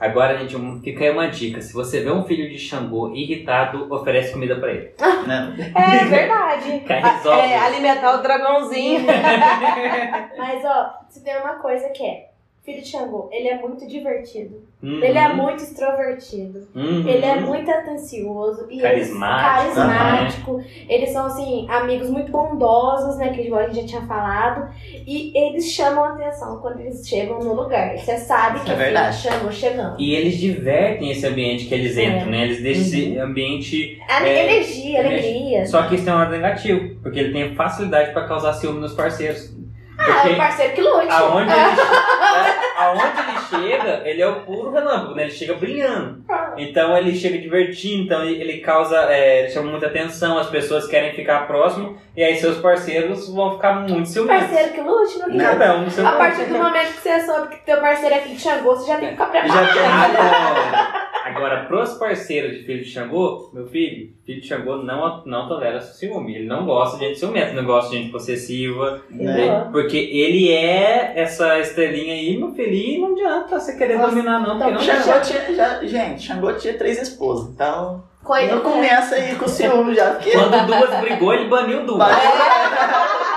Agora, gente, um- fica aí uma dica. Se você vê um filho de Xangô irritado, oferece comida pra ele. Né? É verdade. Resolve. É, alimentar o dragãozinho. Mas, ó, se tem uma coisa que é, filho de Xangô, ele é muito divertido. Uhum. Ele é muito extrovertido. Uhum. Ele é muito atencioso. E Carismático, Eles, carismático. Eles são, assim, amigos muito bondosos, né? Que igual a gente já tinha falado. E eles chamam a atenção quando eles chegam no lugar. Você sabe que É é filho de verdade. Xangô chegando. E eles divertem esse ambiente que eles É. entram, né? Eles deixam Uhum. esse ambiente. A É, energia, energia. alegria. Só que isso tem um lado negativo, porque ele tem facilidade pra causar ciúme nos parceiros. Ah, é Porque o parceiro que lute. aonde ele, é, aonde ele chega, ele é o puro relâmpago, né? Ele chega brilhando. Então ele chega divertindo, então ele, causa, é, ele chama muita atenção, as pessoas querem ficar próximo, e aí seus parceiros vão ficar muito ciumentos. Parceiro que lute, não quer Cada um no seu A partir do momento que você soube que teu parceiro é filho de Xangô, você já tem que ficar Já preparado. tem Agora, pros parceiros de filho de Xangô, meu filho, filho de Xangô não, não tolera ciúme. Ele não gosta de gente ciumenta, não gosta de gente possessiva. Né? Porque ele é essa estrelinha aí, meu filho, e não adianta você querer Nossa, dominar, não, porque não Xangô tinha, já, gente, Xangô tinha três esposas, então Coisa. não começa aí com ciúme já, porque... Quando duas brigou, ele baniu duas.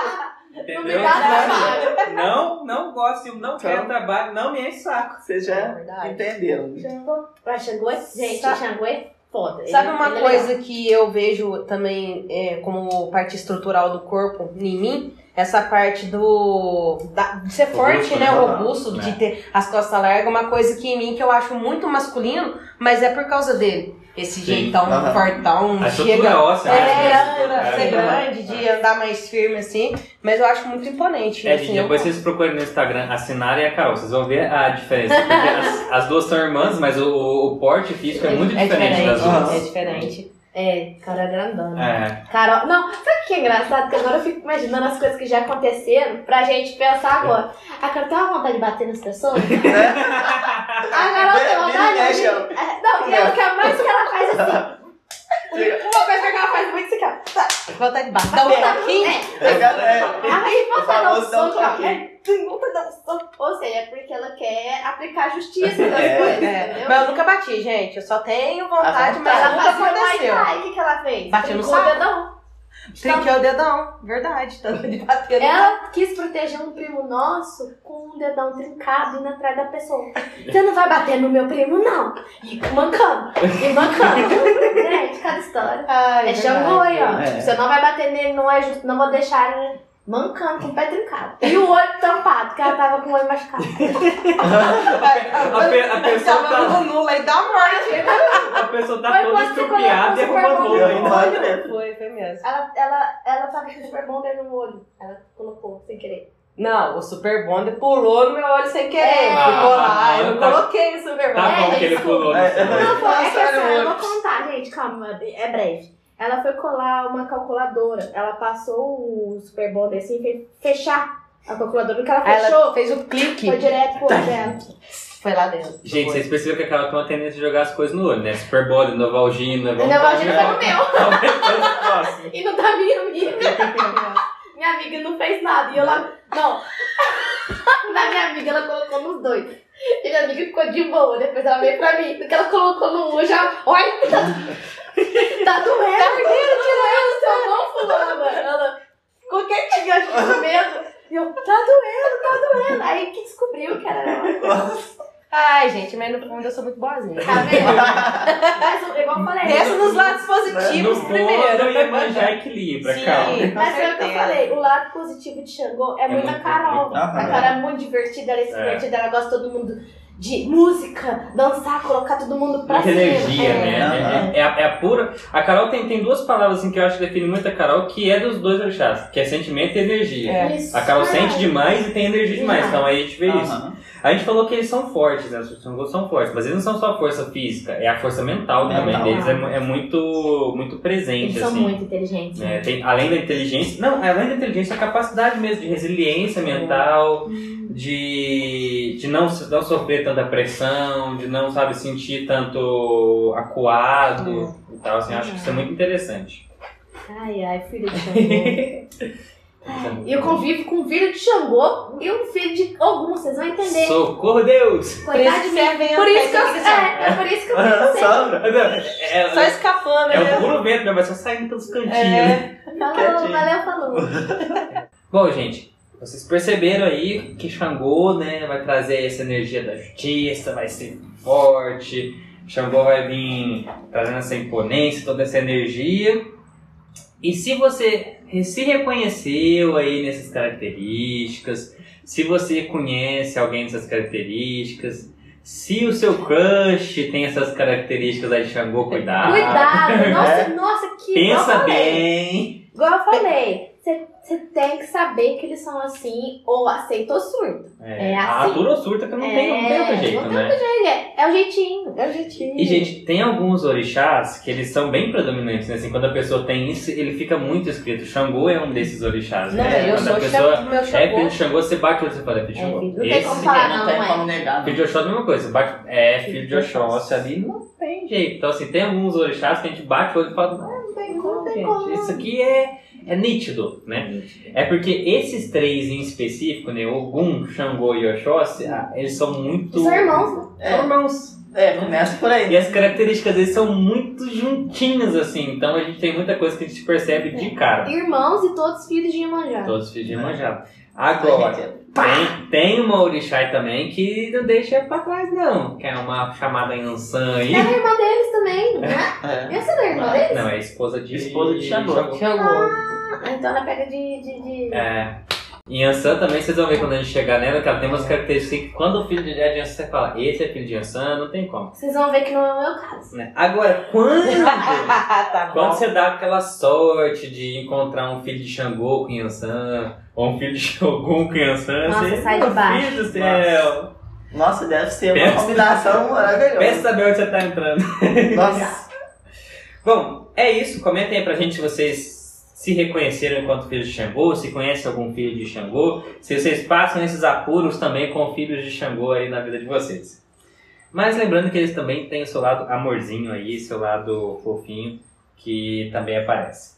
Não me Entendeu? dá trabalho. Não, não gosto de ciúme, não Então. quero trabalho, não me enche saco. Vocês É já verdade. entenderam. Xangô. É. Gente, Sabe- Xangô é foda. Sabe Ele- uma ele é coisa que eu vejo também é, como parte estrutural do corpo em mim? Essa parte do. da- de ser forte, né? né? Robusto, de É. ter as costas largas, uma coisa que em mim que eu acho muito masculino, mas é por causa dele. Esse Sim. jeitão Aham. fortão, A chega. óssea, É, né? a ser É. grande, de andar mais firme assim, mas eu acho muito imponente. É, assim, gente, eu depois gosto. vocês procurem no Instagram a Sinara e a Carol, vocês vão ver a diferença. Porque as, as duas são irmãs, mas o, o porte físico é muito é diferente, diferente, das duas. é diferente. É, cara grandona. É. Carol, não, sabe o que é engraçado? Que agora eu fico imaginando as coisas que já aconteceram pra gente pensar agora. A Carol tem uma vontade de bater nas pessoas? A Carol tem vontade de... É, Não, e ela quer mais que ela faz assim. Uma coisa que ela faz muito assim, cara. Vontade de bater, dar um taquinho. É, Aí O você dá um dá um soco, dá um soco. Ou seja, é porque ela quer aplicar justiça nas É, coisas, É, entendeu? mas eu nunca bati, gente. Eu só tenho vontade, mas Ela nunca aconteceu. Thai, o que, que ela fez? Bati no saco. dedão. Trinquei o dedão, verdade. Tanto de bater no Ela quis proteger um primo nosso com um dedão trincado indo atrás da pessoa. Você não vai bater no meu primo, não. E mancando. E mancando. Gente, cada história. Ai, É verdade. Xangô aí, ó. É. Você não vai bater nele, não é justo. Não vou deixar ele mancando com o pé trincado. E o olho tampado, que ela tava com o olho machucado. A, pe- a pessoa Tava tá, no nulo aí da morte. a pessoa tá Foi toda estrupiada e colocou o olho. Foi, foi mesmo. Ela, ela, ela tava com o super bonder no olho. Ela colocou sem querer. Não, o Super Bonder pulou no meu olho sem querer. É. Ficou lá, Ah, eu não tá- coloquei o Super Tá Bonder. bom que ele pulou. É. no Não, foi, é assim, era eu vou contar, gente, calma, é breve. Ela foi colar uma calculadora. Ela passou o Super Bonder assim, fez fechar a calculadora. No que ela fechou, ela fez o clique. foi direto pro olho dela. Foi lá dentro. Gente, vocês perceberam que a Carol tem uma tendência de jogar as coisas no olho, né? Super Bowl, Novalgina. Novalgina foi no meu. E não da minha amiga. Minha amiga não fez nada. E eu lá. Não. Na minha amiga, ela colocou nos dois. E minha amiga ficou de boa. Depois ela veio pra mim. Porque ela colocou no um já. Olha, tá, tá doendo. Tá doendo o seu mão, fulana. Ela ficou quietinha, acho que com medo. E eu, tá doendo, tá doendo. Aí que descobriu que era ela. Ai, gente, mas no fundo eu sou muito boazinha. Tá vendo? Mas, igual eu falei. Pensa nos lados No positivos fundo, primeiro. ia manjar equilíbrio, Sim. calma. Mas foi o que eu falei, o lado positivo de Xangô é, muito a Carol. muito- a. Carol é muito divertida, ela é É. divertida, ela gosta de todo mundo de música, dançar, colocar todo mundo pra Muita cima. energia, É. né? Aham. É, é a, é a pura. A Carol tem, tem duas palavras assim, que eu acho que definem muito a Carol, que é dos dois orixás, que é sentimento e energia. É. Isso. A Carol sente demais e tem energia demais, então aí a gente vê isso. Aham. A gente falou que eles são fortes, né? Os Xangôs são fortes, mas eles não são só a força física, é a força mental também Mental. deles, é, é muito, muito presente, Eles são assim. muito inteligentes. É, tem, além da inteligência, não, além da inteligência, a capacidade mesmo de resiliência mental, de, de não, se- não sofrer tanta pressão, de não, sabe, sentir tanto acuado e tal, assim, acho que isso é muito interessante. Ai, ai, filho de Xangô. E eu convivo com um filho de Xangô e um filho de Ogum, vocês vão entender. Socorro, Deus! Por isso Coitado que de mim. Por isso que eu, é, é por isso que eu tenho Só- É, Só escapando, é né? o puro vento, né? Vai só saindo pelos cantinhos. né? É. Falou, Quietinho. valeu, falou. Bom, gente, vocês perceberam aí que Xangô, né, vai trazer essa energia da justiça, vai ser forte. Xangô vai vir trazendo essa imponência, toda essa energia. E se você se reconheceu aí nessas características, se você conhece alguém dessas características, se o seu crush tem essas características aí de Xangô, cuidado. Cuidado, nossa, nossa, que Pensa bem. Igual eu falei, você tem que saber que eles são assim, ou aceita ou surta. É, É a assim. atura ou surta que não tem, não tem outro jeito, não tem né? outro jeito, é, é o jeitinho, é o jeitinho. E, gente, tem alguns orixás que eles são bem predominantes, né? Assim, quando a pessoa tem isso, ele fica muito escrito. Xangô é um desses orixás, Não, né? eu quando sou a pessoa Xangô, meu é filho Xangô. de Xangô, você bate o olho e você fala, é filho de É, Xangô. filho- não tem Esse como falar, não, não, tem é. como negar. filho de Oxóssi é a mesma coisa. Você bate, é filho de Oxóssi ali, não tem jeito. Então, assim, tem alguns orixás que a gente bate o olho e fala, ah, não tem como, tem gente. como. Isso aqui é, é nítido, né? É porque esses três em específico, né? Ogum, Xangô e Oxóssi, ah, eles são muito... São irmãos, né? São irmãos. É, começa por aí. E as características deles são muito juntinhas, assim. Então a gente tem muita coisa que a gente percebe de cara. Irmãos e todos filhos de Iemanjá. Todos filhos de Iemanjá. A Agora, tem, tem uma orixá também que não deixa pra trás, não. Que é uma chamada Yansan aí. Ela é irmã deles também, né? É. Essa não é irmã deles? Não, é esposa de... Esposa de Xangô. Xangô. Ah, então ela pega de. de, de... É. Em Yansan também, vocês vão ver quando a gente chegar nela, que ela tem umas características que quando o filho de é de Yansan, você fala, esse é filho de Yansan, não tem como. Vocês vão ver que não é o meu caso. né? Agora, quando... tá Quando bom. você dá aquela sorte de encontrar um filho de Xangô com Yansan, ou um filho de Shogun com Yansan, Nossa, você... sai de baixo. Filho do céu! Nossa, deve ser uma Pensa- combinação maravilhosa. Pensa saber onde você tá entrando. Nossa. Bom, é isso. Comentem aí pra gente se vocês se reconheceram enquanto filhos de Xangô, se conhecem algum filho de Xangô, se vocês passam esses apuros também com filhos de Xangô aí na vida de vocês. Mas lembrando que eles também têm o seu lado amorzinho aí, seu lado fofinho, que também aparece.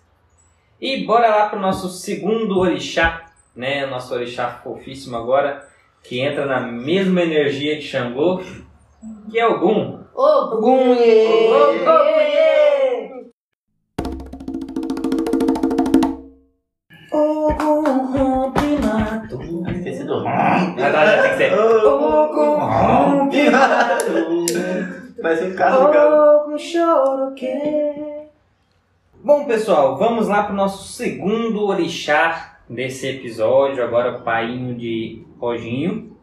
E bora lá pro nosso segundo orixá, né? Nosso orixá fofíssimo agora, que entra na mesma energia de Xangô, que é Ogum. Ô, Gunhê. Já tem que ser. Vai ser um caso legal. Bom, pessoal, vamos lá pro nosso segundo orixá desse episódio. Agora, o painho de Roginho.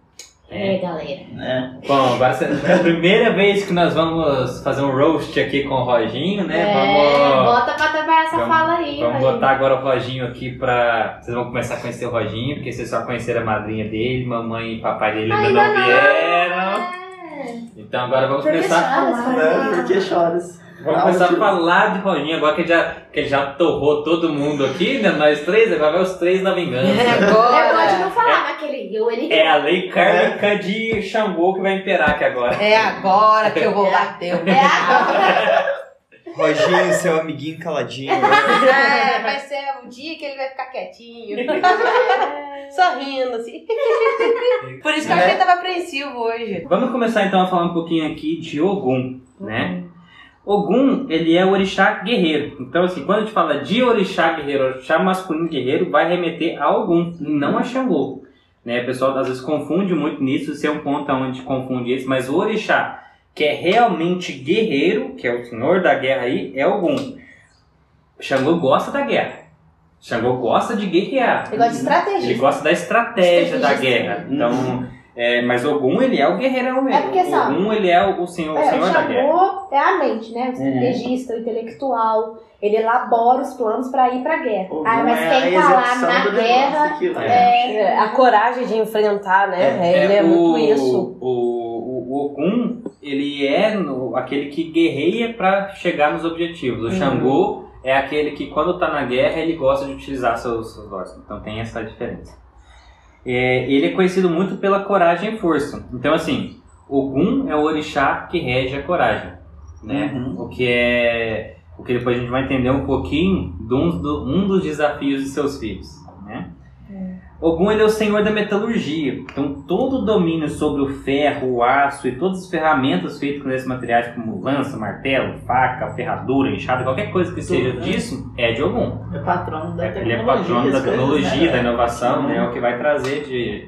É, galera. É. Bom, agora é a primeira vez que nós vamos fazer um roast aqui com o Roginho, né? É, vamos bota pra trabalhar essa vamos- fala aí. vamos botar agora o Roginho aqui pra. Vocês vão começar a conhecer o Roginho, porque vocês só conheceram a madrinha dele, mamãe e papai dele ainda, Ainda não não. vieram. É. Então agora vamos Por que começar a choras, falar. Não, por que choras? Vamos Ah, começar a falar de Roginho, agora que ele, já, que ele já torrou todo mundo aqui, né? Nós três, agora vai os três na vingança. É bom de não Agora. falar naquele eu, ele É a lei kármica de Xangô que vai imperar aqui agora. É agora que eu vou bater o É agora. Roginho, seu amiguinho caladinho. É, vai ser o dia que ele vai ficar quietinho. Sorrindo, assim. Por isso que eu achei que tava apreensivo hoje. Vamos começar então a falar um pouquinho aqui de Ogum, né? Ogum, ele é o orixá guerreiro. Então, assim, quando a gente fala de orixá guerreiro, orixá masculino guerreiro, vai remeter a Ogum, não a Xangô. Né? O pessoal às vezes confunde muito nisso, esse é um ponto onde confunde isso, mas o orixá que é realmente guerreiro, que é o senhor da guerra aí, é Ogum. Xangô gosta da guerra. Xangô gosta de guerrear. Ele gosta de estratégia. Ele gosta da estratégia da guerra. Então, é, mas Ogum, ele é o guerreirão mesmo. É porque, sabe, Ogum, ele é o, o senhor, o É, senhor o da guerra. Xangô é a mente, né? O estrategista, o intelectual. Ele elabora os planos pra ir pra guerra. Ogum ah, mas é quem a tá lá na guerra né? é. É, A coragem de enfrentar, né? ele é, o, muito isso. O, o, o Ogum, ele é no- aquele que guerreia pra chegar nos objetivos. O Uhum. Xangô é aquele que, quando tá na guerra, ele gosta de utilizar seus, seus. Então tem essa diferença. É, ele é conhecido muito pela coragem e força. Então, assim, Ogum é o orixá que rege a coragem. Né? Uhum. O que é. O que depois a gente vai entender um pouquinho de um, do- um dos desafios de seus filhos. Ogum ele é o senhor da metalurgia. Então todo o domínio sobre o ferro, o aço e todas as ferramentas feitas com esses materiais, como lança, martelo, faca, ferradura, enxada, qualquer coisa que seja né? disso, é de Ogum. É patrono da tecnologia. Ele é patrono da coisas, tecnologia, né? da inovação, né? É o que vai trazer de,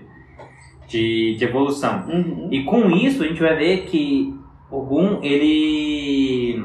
de, de evolução. Uhum. E com isso a gente vai ver que Ogum ele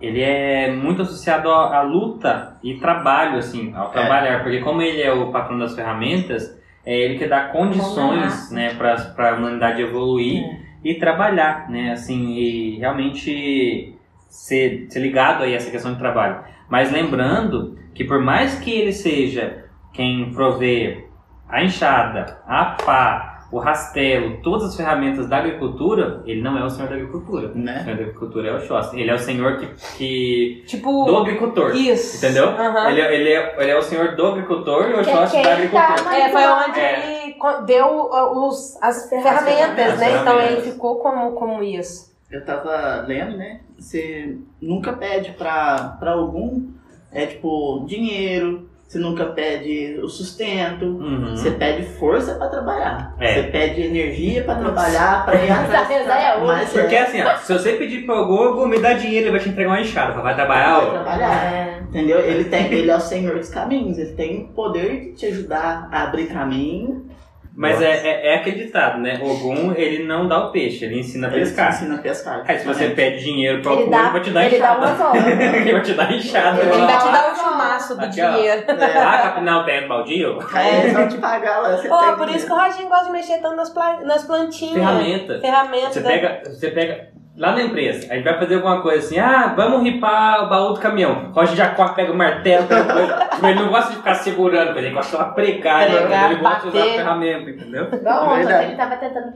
ele é muito associado à, luta e trabalho assim, ao trabalhar, porque como ele é o patrão das ferramentas, é ele que dá condições, né, para para a humanidade evoluir e trabalhar, né, assim, e realmente ser, ser ligado aí a essa questão de trabalho. Mas lembrando que por mais que ele seja quem provê a enxada, a pá, o rastelo, todas as ferramentas da agricultura, ele não é o senhor da agricultura. O Né? senhor da agricultura é o Oxóssi. Ele é o senhor que, que Tipo, do agricultor. isso. Entendeu? Ele, é- ele, é, ele é o senhor do agricultor e o é quem da tá agricultura. na- É, foi onde É. ele deu uh, os, as ferramentas, As né? Então ferramentas. ele ficou como, como isso. eu tava lendo, né? Você nunca pede pra, pra algum, é tipo, dinheiro, você nunca pede o sustento, Uhum. você pede força pra trabalhar. É. Você pede energia pra trabalhar, pra ir atrás. É. Mas Porque assim, ó, se você pedir pro Gogo, me dá dinheiro, ele vai te entregar uma enxada. Vai trabalhar, vai trabalhar. É. Entendeu? Ele, tem, ele é o senhor dos caminhos, ele tem o poder de te ajudar a abrir caminho. Mas é, é, é aquele ditado, né? Ogum, ele não dá o peixe, ele ensina a Ele pescar. ensina a pescar. Aí se você pede dinheiro pro Ele Ogum, dá- ele vai te dar ele dá enxada. umas ele vai te dar enxada. Ele Ele vai te dar o chumaço do Aqui, ó. dinheiro. Ah, capinar o terreno baldio? Aí eles vão te pagar lá. Você Pô, por isso que o Roginho gosta de mexer tanto nas, pla- nas plantinhas. Ferramenta. Ferramenta. Você pega, você pega lá na empresa, a gente vai fazer alguma coisa assim, ah, vamos ripar o baú do caminhão. Roger Jacó pega o martelo, pega coisa. Tipo, ele não gosta de ficar segurando, ele gosta de pregar, né? Pregar, ele gosta de usar a ferramenta, entendeu? Ontem, Verdade. ele tava tentando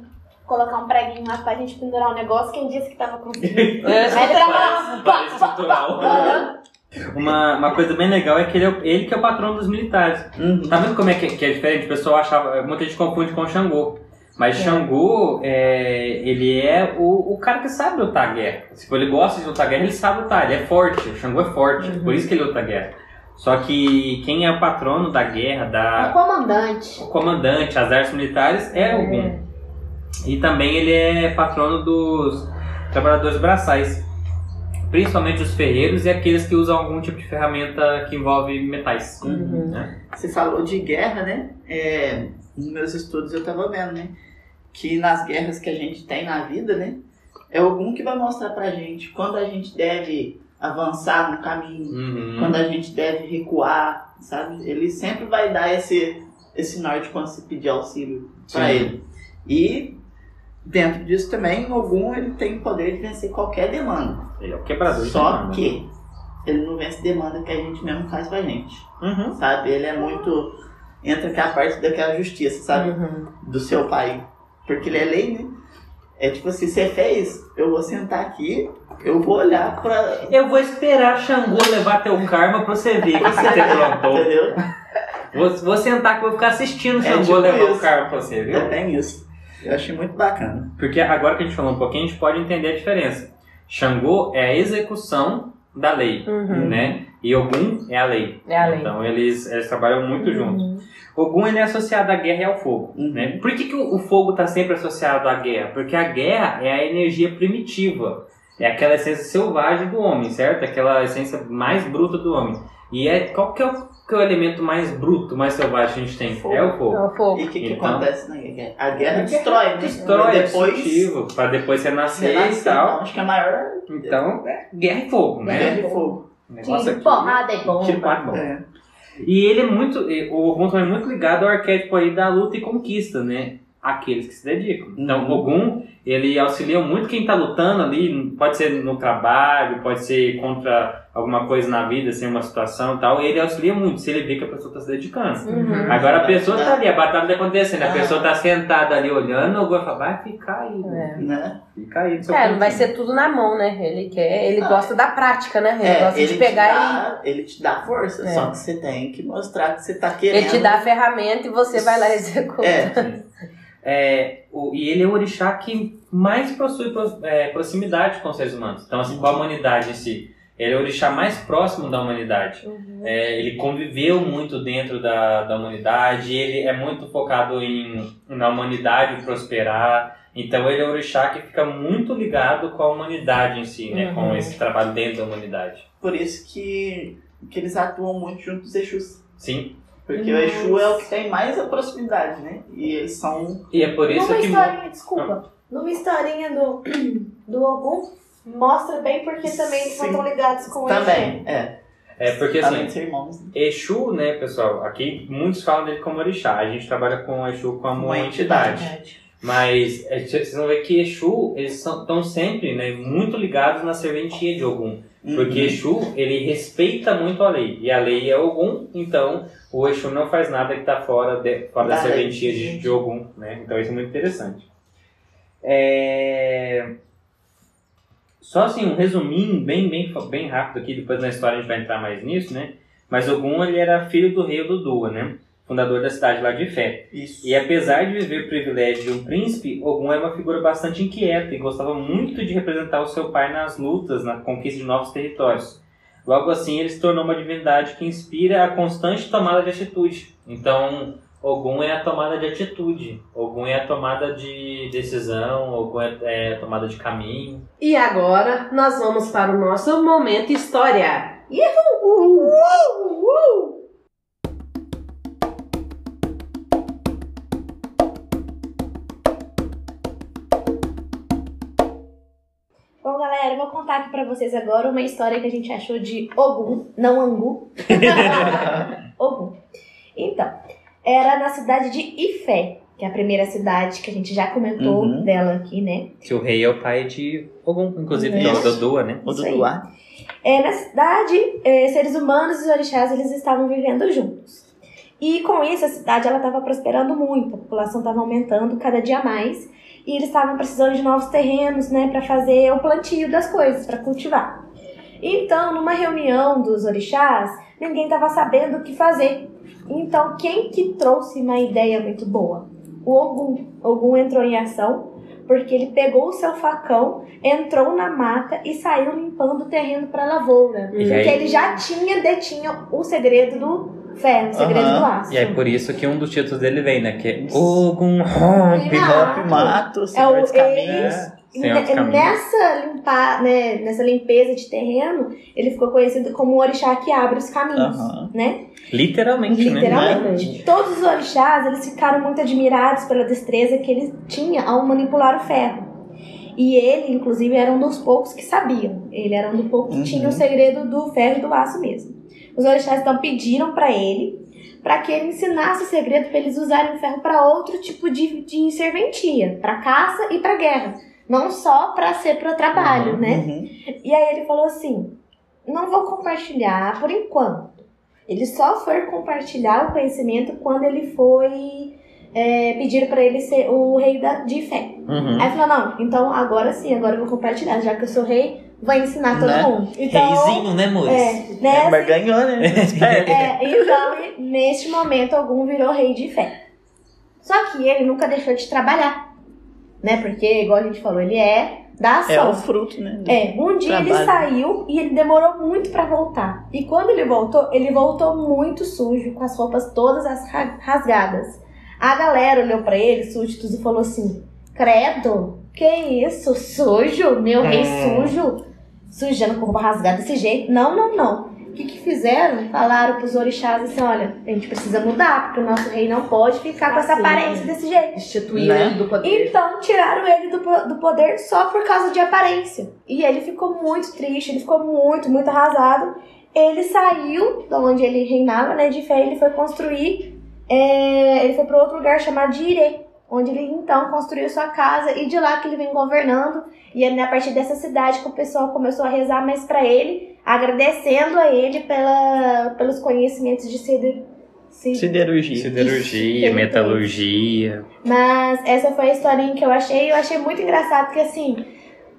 colocar um preguinho lá pra gente pendurar um negócio, quem disse que tava conseguindo. É, Aí ele tava lá, Parece estrutural. Uma, uma coisa bem legal é que ele, é o- ele que é o patrão dos militares. Uhum. Tá vendo como é que, que é diferente? O pessoal achava, muita gente confunde com Xangô. Mas Xangô, é, ele é o, o cara que sabe lutar a guerra. Se ele gosta de lutar a guerra, ele sabe lutar, ele é forte. O Xangô é forte, por isso que ele luta a guerra. Só que quem é o patrono da guerra, o da, comandante. o comandante, as artes militares, é o Gun. E também ele é patrono dos trabalhadores braçais. Principalmente os ferreiros e aqueles que usam algum tipo de ferramenta que envolve metais. Uhum. né? Você falou de guerra, né? É, nos meus estudos eu tava vendo, né? Que nas guerras que a gente tem na vida, né? É algum que vai mostrar pra gente quando a gente deve avançar no caminho, Uhum. quando a gente deve recuar, sabe? Ele sempre vai dar esse, esse norte quando se pedir auxílio pra Sim. ele. E dentro disso também, algum ele tem o poder de vencer qualquer demanda. Ele é o quebrador de Só demanda. que ele não vence demanda que a gente mesmo faz pra gente Uhum. sabe? Ele é muito. Entra aquela parte daquela justiça, sabe? Uhum. Do seu pai. Porque ele é lei, né? É tipo assim, você fez, eu vou sentar aqui, eu vou olhar pra. Eu vou esperar Xangô levar teu karma pra você ver o que você plantou. Entendeu? Vou, vou sentar que eu vou ficar assistindo É Xangô tipo levar o isso. karma pra você, viu? É bem isso. Eu achei muito bacana. Porque agora que a gente falou um pouquinho, a gente pode entender a diferença. Xangô é a execução da lei, Uhum. né? E Ogum é a lei. É a lei. Então eles, eles trabalham muito juntos. Ogum ele é associado à guerra e ao fogo. Uhum. Né? Por que, que o, o fogo está sempre associado à guerra? Porque a guerra é a energia primitiva. É aquela essência selvagem do homem, certo? Aquela essência mais bruta do homem. E é qual que é o, que é o elemento mais bruto, mais selvagem que a gente tem? Fogo. É o fogo. É o fogo. E o que, que Então- acontece na guerra? A guerra destrói, né? Destrói, é depois. para depois renascer e tal. então, acho que é a maior Então, é guerra e fogo, né? guerra de fogo. Negócio Tiro, aqui- porrada e bomba. Tiro, porrada e bomba. É. E ele é muito. e O Ogum também é muito ligado ao arquétipo aí da luta e conquista, né? Aqueles que se dedicam. Então, Uhum. o Ogum, ele auxilia muito quem tá lutando ali, pode ser no trabalho, pode ser contra alguma coisa na vida, assim, uma situação e tal. Ele auxilia muito, se ele vê que a pessoa tá se dedicando. Uhum. Agora a pessoa tá ali, a batalha tá acontecendo, a pessoa tá sentada ali olhando, o fala, vai ficar aí, É. Né? fica aí. É, não vai cantinho." ser tudo na mão, né? Ele quer, ele Ah. gosta da prática, né? Ele É, gosta ele de pegar dá, ele te dá força, É. só que você tem que mostrar que você tá e querendo. ele te dá a ferramenta e você vai lá e executa. É, É, o- e ele é o orixá que mais possui pro- é, proximidade com os seres humanos. Então, assim, com a humanidade em si. Ele é o orixá mais próximo da humanidade. É, ele conviveu muito dentro da, da humanidade, ele é muito focado em na humanidade prosperar. Então, ele é o orixá que fica muito ligado com a humanidade em si, né? Com Uhum. esse trabalho dentro da humanidade. por isso que, que eles atuam muito junto dos Exus. Sim. Porque o Exu é o que tem mais a proximidade, né? E eles são. E é por isso Numa que... historinha, desculpa. Numa historinha do, do Ogum, mostra bem porque também eles Sim. estão ligados com o Também, é. É porque assim, irmãos. né? Exu, né, pessoal? Aqui muitos falam dele como orixá. A gente trabalha com o Exu como uma entidade. Mas é, vocês vão ver que Exu, eles estão sempre né, muito ligados na serventia de Ogum. Porque Uhum. Exu, ele respeita muito a lei. E a lei é Ogum, então o Exu não faz nada que está fora, de, fora da, serventia de, de Ogum. Né? Então isso é muito interessante. É... Só assim, um resuminho bem, bem, bem rápido aqui, depois na história a gente vai entrar mais nisso, né? Mas Ogum, ele era filho do rei Odudua, né? Fundador da cidade lá de Ifé. Isso. E apesar de viver o privilégio de um príncipe, Ogum era uma figura bastante inquieta e gostava muito de representar o seu pai nas lutas, na conquista de novos territórios. Logo assim, ele se tornou uma divindade que inspira a constante tomada de atitude. Então, Ogum é a tomada de atitude, Ogum é a tomada de decisão, Ogum é, é a tomada de caminho. E agora nós vamos para o nosso momento história. Bom, galera, eu vou contar aqui pra vocês agora uma história que a gente achou de Ogum, não Angu. Ogum. Então, era na cidade de Ifé, que é a primeira cidade que a gente já comentou Uhum. dela aqui, né? Que o rei é o pai de Ogum, inclusive, é o Isso. Dodua, né? O. É, na cidade, é, seres humanos e os orixás eles estavam vivendo juntos. E com isso a cidade ela estava prosperando muito, a população estava aumentando cada dia mais e eles estavam precisando de novos terrenos, né, para fazer o plantio das coisas, para cultivar. Então, numa reunião dos orixás, ninguém estava sabendo o que fazer. Então, quem que trouxe uma ideia muito boa? O Ogum. Ogum entrou em ação porque ele pegou o seu facão, entrou na mata e saiu limpando o terreno para lavoura. Porque ele já tinha, detinha o segredo do ferro, o segredo Aham. do aço. E é por isso que um dos títulos dele vem, né? Que é Ogum rompe. Mato. Hop Mato, É Senhor o dos Caminhos. É. Nessa, limpa, né, nessa limpeza de terreno, ele ficou conhecido como o orixá que abre os caminhos, Aham. né? Literalmente, né? Literalmente. Todos os orixás, eles ficaram muito admirados pela destreza que ele tinha ao manipular o ferro. E ele, inclusive, era um dos poucos que sabiam. Ele era um dos poucos que Uhum. tinha o segredo do ferro e do aço mesmo. Os orixás então pediram para ele para que ele ensinasse o segredo para eles usarem o ferro para outro tipo de, de serventia, para caça e para guerra, não só para ser para trabalho, Uhum. né? Uhum. E aí ele falou assim: não vou compartilhar por enquanto. Ele só foi compartilhar o conhecimento quando ele foi é, pedir para ele ser o rei da, de fé. Uhum. Aí ele falou: não, então agora sim, agora eu vou compartilhar, já que eu sou rei, vou ensinar todo Né? mundo. Então, Reizinho, né, Mores? é, nessa, Mas ganhou, né? Esperto. é, então, neste momento, algum virou rei de fé. Só que ele nunca deixou de trabalhar, né? Porque, igual a gente falou, ele é da É ação. o fruto, né? É, um dia ele Trabalho. saiu e ele demorou muito pra voltar. E quando ele voltou, ele voltou muito sujo, com as roupas todas as ra- rasgadas. A galera olhou pra ele, súditos, e falou assim: Credo, que isso? Sujo? Meu rei Hum. sujo? Sujando com roupa rasgada desse jeito? Não, não, não. O que, que fizeram? Falaram pros orixás assim: olha, a gente precisa mudar, porque o nosso rei não pode ficar com essa Assim. aparência desse jeito. Instituir Né? ele do poder. Então tiraram ele do, do poder só por causa de aparência. E ele ficou muito triste, ele ficou muito, muito arrasado. Ele saiu de onde ele reinava, né, de fé, ele foi construir, é, ele foi para outro lugar chamado de Ire, onde ele então construiu sua casa e de lá que ele vem governando. E é a partir dessa cidade que o pessoal começou a rezar mais para ele, agradecendo a ele pela, pelos conhecimentos de sider, si- Siderurgia. Siderurgia, metalurgia. mas essa foi a historinha que eu achei. Eu achei muito engraçado porque, assim,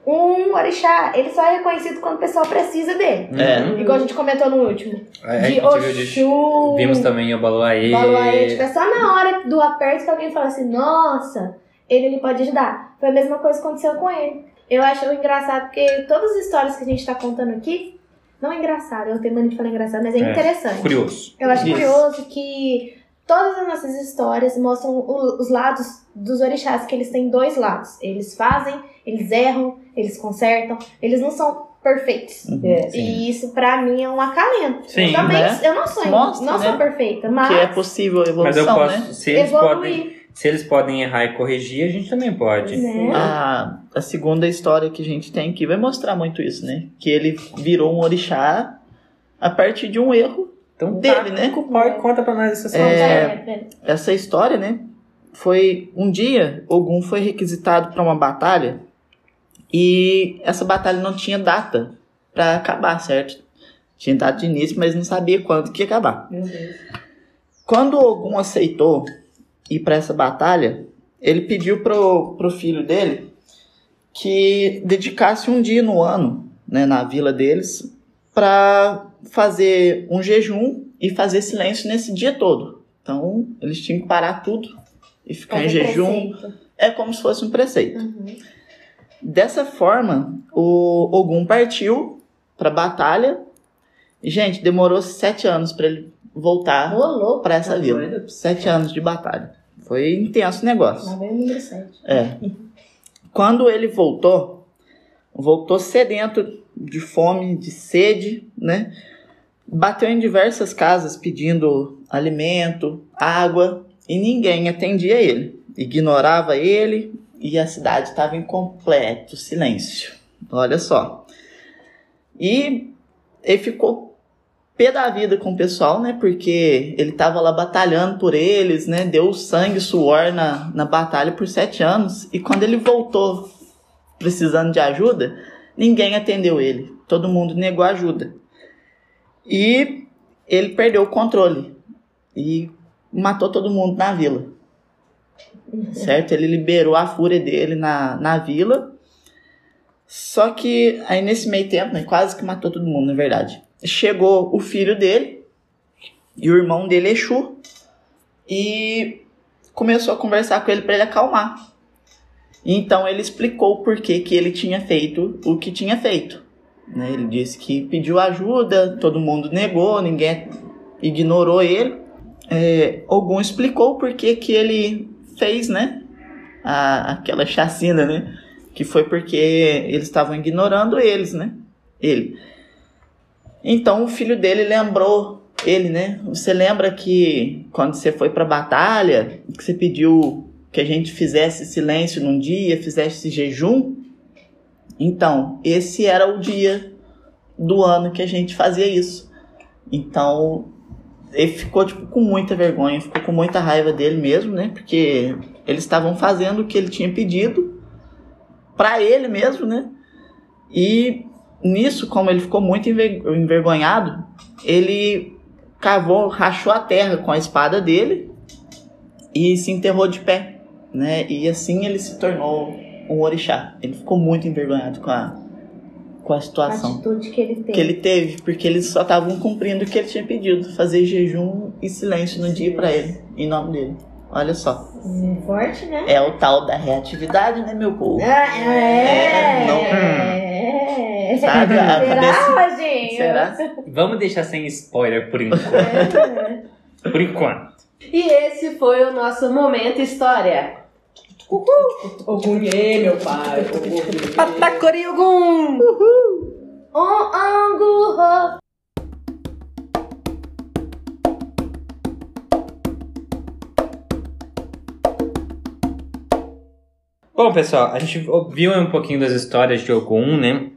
um orixá, ele só é reconhecido quando o pessoal precisa dele. É. Uhum. Igual a gente comentou no último. A De Oxum. Vimos também o Baluaê. Baluaê, tipo, é só na hora do aperto que alguém fala assim, nossa, ele, ele pode ajudar. Foi a mesma coisa que aconteceu com ele. Eu acho engraçado porque todas as histórias que a gente tá contando aqui, não é engraçado, eu tenho mania de falar engraçado, mas é, É, interessante. Curioso. Eu acho Isso. curioso que todas as nossas histórias mostram o- os lados dos orixás, que eles têm dois lados. Eles fazem, eles erram, eles consertam, eles não são perfeitos. Uhum. É. E isso pra mim é um acalento. Sim, eu também, né? eu não sou, Mostra, não sou né? perfeita, mas, Que é possível a Mas eu evolução, posso. né? Se eles, podem, evoluir. se eles podem errar e corrigir, a gente também pode. Né? A, a segunda história que a gente tem aqui vai mostrar muito isso, né? Que ele virou um orixá a partir de um erro. Então, Dele, tá, né? com o pau e conta pra nós essa história. É. É, Essa história, né? Foi um dia, Ogum foi requisitado para uma batalha e essa batalha não tinha data para acabar, certo? Tinha data de início, mas não sabia quando que ia acabar. Quando Ogum aceitou ir para essa batalha, ele pediu pro, pro filho dele que dedicasse um dia no ano, né, na vila deles, para fazer um jejum e fazer silêncio nesse dia todo, Então, eles tinham que parar tudo e ficar em jejum. preceito. É como se fosse um preceito. Uhum. Dessa forma, o Ogum partiu pra batalha. Gente, demorou sete anos pra ele voltar pra essa Tá vila. doido. Sete anos de batalha. Foi intenso o negócio. Lá número 7. É. Quando ele voltou, voltou sedento de fome, de sede, né? Bateu em diversas casas pedindo alimento, água e ninguém atendia ele. Ignorava ele e a cidade estava em completo silêncio. Olha só. E ele ficou pé da vida com o pessoal, né? Porque ele tava lá batalhando por eles, né? Deu sangue suor na, na batalha por sete anos. E quando ele voltou precisando de ajuda, ninguém atendeu ele. Todo mundo negou ajuda. E ele perdeu o controle. E matou todo mundo na vila. Certo? Ele liberou a fúria dele na, na vila. Só que aí nesse meio tempo, né, quase que matou todo mundo, na verdade. Chegou o filho dele e o irmão dele, Exu, e começou a conversar com ele para ele acalmar. Então ele explicou por que, que ele tinha feito o que tinha feito. né? Ele disse que pediu ajuda, todo mundo negou, ninguém ignorou ele. É, Ogum explicou por que, que ele fez, né? A, aquela chacina, né? Que foi porque eles estavam ignorando eles, né? Ele. Então o filho dele lembrou ele, né? Você lembra que quando você foi pra batalha, que você pediu que a gente fizesse silêncio num dia, fizesse jejum? Então, esse era o dia do ano que a gente fazia isso. Então, ele ficou tipo com muita vergonha, ficou com muita raiva dele mesmo, né? Porque eles estavam fazendo o que ele tinha pedido para ele mesmo, né? E nisso, como ele ficou muito enver- envergonhado, ele cavou, rachou a terra com a espada dele e se enterrou de pé, né? E assim ele se tornou um orixá. Ele ficou muito envergonhado com a, com a A situação atitude que ele teve. que ele teve, porque eles só estavam cumprindo o que ele tinha pedido, fazer jejum e silêncio no dia para ele, em nome dele. Olha só. Hum, Forte, né? É o tal da reatividade, né, meu povo? Ah, é. É, não- é. Sabe? A cabeça- Será, Rogério? Será? Vamos deixar sem spoiler por enquanto. É. por enquanto. E esse foi o nosso momento história. Uhul! Ogunhê, meu pai. Patacoriugum! Um angu. Bom, pessoal, a gente ouviu um pouquinho das histórias de Ogum, né?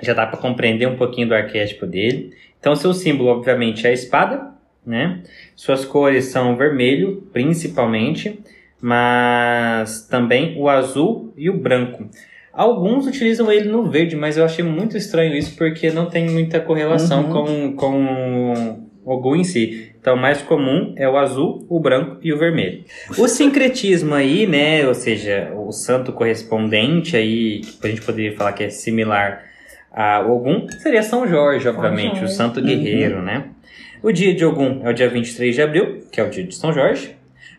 Já dá para compreender um pouquinho do arquétipo dele. Então, seu símbolo, obviamente, é a espada, né? Suas cores são o vermelho, principalmente, mas também o azul e o branco. Alguns utilizam ele no verde, mas eu achei muito estranho isso porque não tem muita correlação com, com o em si. Então, o mais comum é o azul, o branco e o vermelho. O sincretismo aí, né, ou seja, o santo correspondente aí, que a gente poderia falar que é similar a Ogum, seria São Jorge, obviamente, o Jorge. santo guerreiro, né? O dia de Ogum é o dia 23 de abril, que é o dia de São Jorge.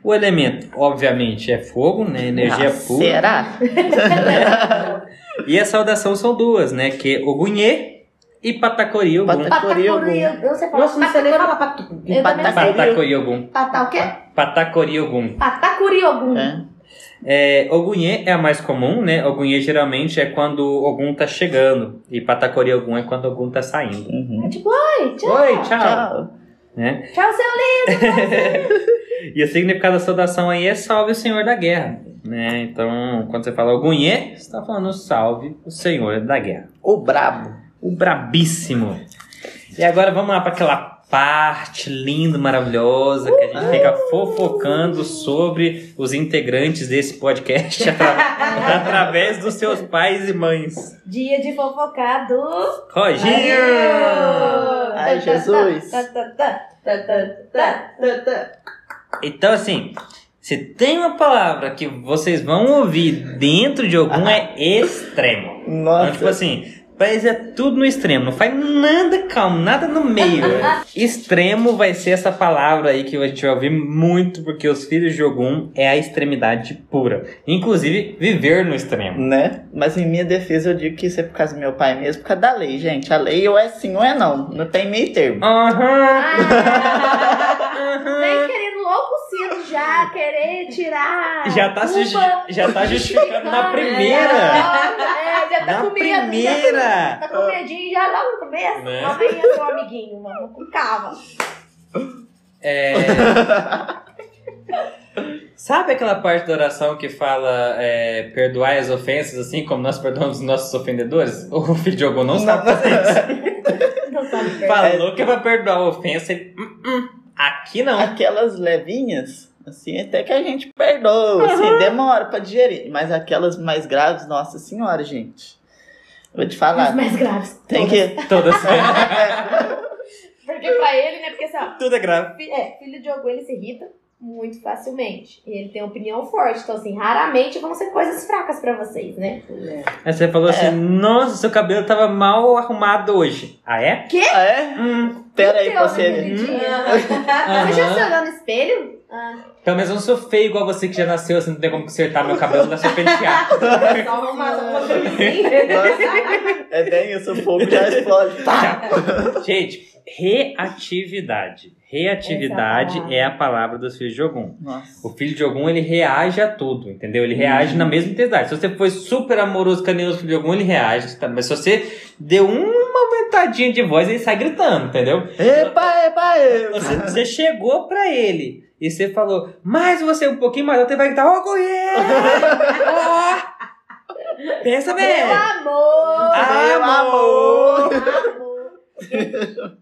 O elemento, obviamente, é fogo, né, energia Ah, pura. Será? E a saudação são duas, né, que é Ogunhê e Patacori Ogum. Pata- Patacuri. Patacuri. Você fala Nossa, não sei nem falar patu. Patacori Ogum. Patá o quê? Patacori Ogum. Patacuri Ogum. É. É, Ogunhê é a mais comum, né? Ogunhê geralmente é quando Ogum tá chegando. E Patacori Ogum é quando Ogum tá saindo. Uhum. É tipo, oi, tchau. Oi, tchau. Tchau. Né? Tchau, seu E o significado da saudação aí é salve o Senhor da Guerra. Né? Então, quando você fala Ogunhê, você tá falando salve o Senhor da Guerra. O brabo. O brabíssimo. E agora vamos lá para aquela parte linda, maravilhosa, que a gente fica fofocando sobre os integrantes desse podcast atra- através dos seus pais e mães. Dia de fofocar do... Roginho! Ai, Jesus. Então, assim, se tem uma palavra que vocês vão ouvir dentro de algum, é extremo. Então, tipo Nossa. assim, Eles é tudo no extremo, não faz nada calmo, nada no meio. extremo vai ser essa palavra aí que a gente vai ouvir muito, porque os filhos de Ogum é a extremidade pura. Inclusive, viver no extremo. Né? Mas em minha defesa eu digo que isso é por causa do meu pai mesmo, por causa da lei, gente. A lei ou é sim ou é não. Não tem meio termo. Aham. Cedo já, querer tirar. Já tá, se, já tá justificando na primeira. É, já tá Na com medo. Já primeira. tá com medinho já logo no começo. Né? Calma aí, seu amiguinho, vamos com calma. É... Sabe aquela parte da oração que fala é, perdoai as ofensas, assim como nós perdoamos os nossos ofendedores? O filho de Ogum não sabe fazer isso. Falou que é pra perdoar a ofensa e... "Hum, hum, aqui não. Aquelas levinhas, assim, até que a gente perdoa, assim, demora pra digerir. Mas aquelas mais graves, nossa senhora, gente. Vou te falar. mais graves. Tem todas. que. Todas. Porque pra ele, né? Porque assim, ó, Tudo é grave. é, filho de Ogum, ele se irrita muito facilmente. E ele tem opinião forte. Então, assim, raramente vão ser coisas fracas pra vocês, né? Aí você falou assim, nossa, seu cabelo tava mal arrumado hoje. Ah, é? Ah, é? Hum, Pera aí você Deus, ver. bonitinha. Você já se olhou no espelho? Ah, Pelo menos eu não sou feio igual você que já nasceu, assim, não tem como consertar meu cabelo, dá só pentear. Só é bem isso, o fogo já explode. Tá. Gente, reatividade. Reatividade é é a palavra dos filhos de Ogum. Nossa. O filho de Ogum, ele reage a tudo, entendeu? Ele reage na mesma intensidade. Se você foi super amoroso com o filho de Ogum, ele reage. tá? Mas se você deu uma aumentadinha de voz, ele sai gritando, entendeu? Epa, epa, epa. Você, você chegou pra ele e você falou, mas você é um pouquinho mais alto, ele vai gritar, ó, Goiás! Ó! Pensa bem! Meu amor! Meu amor. amor!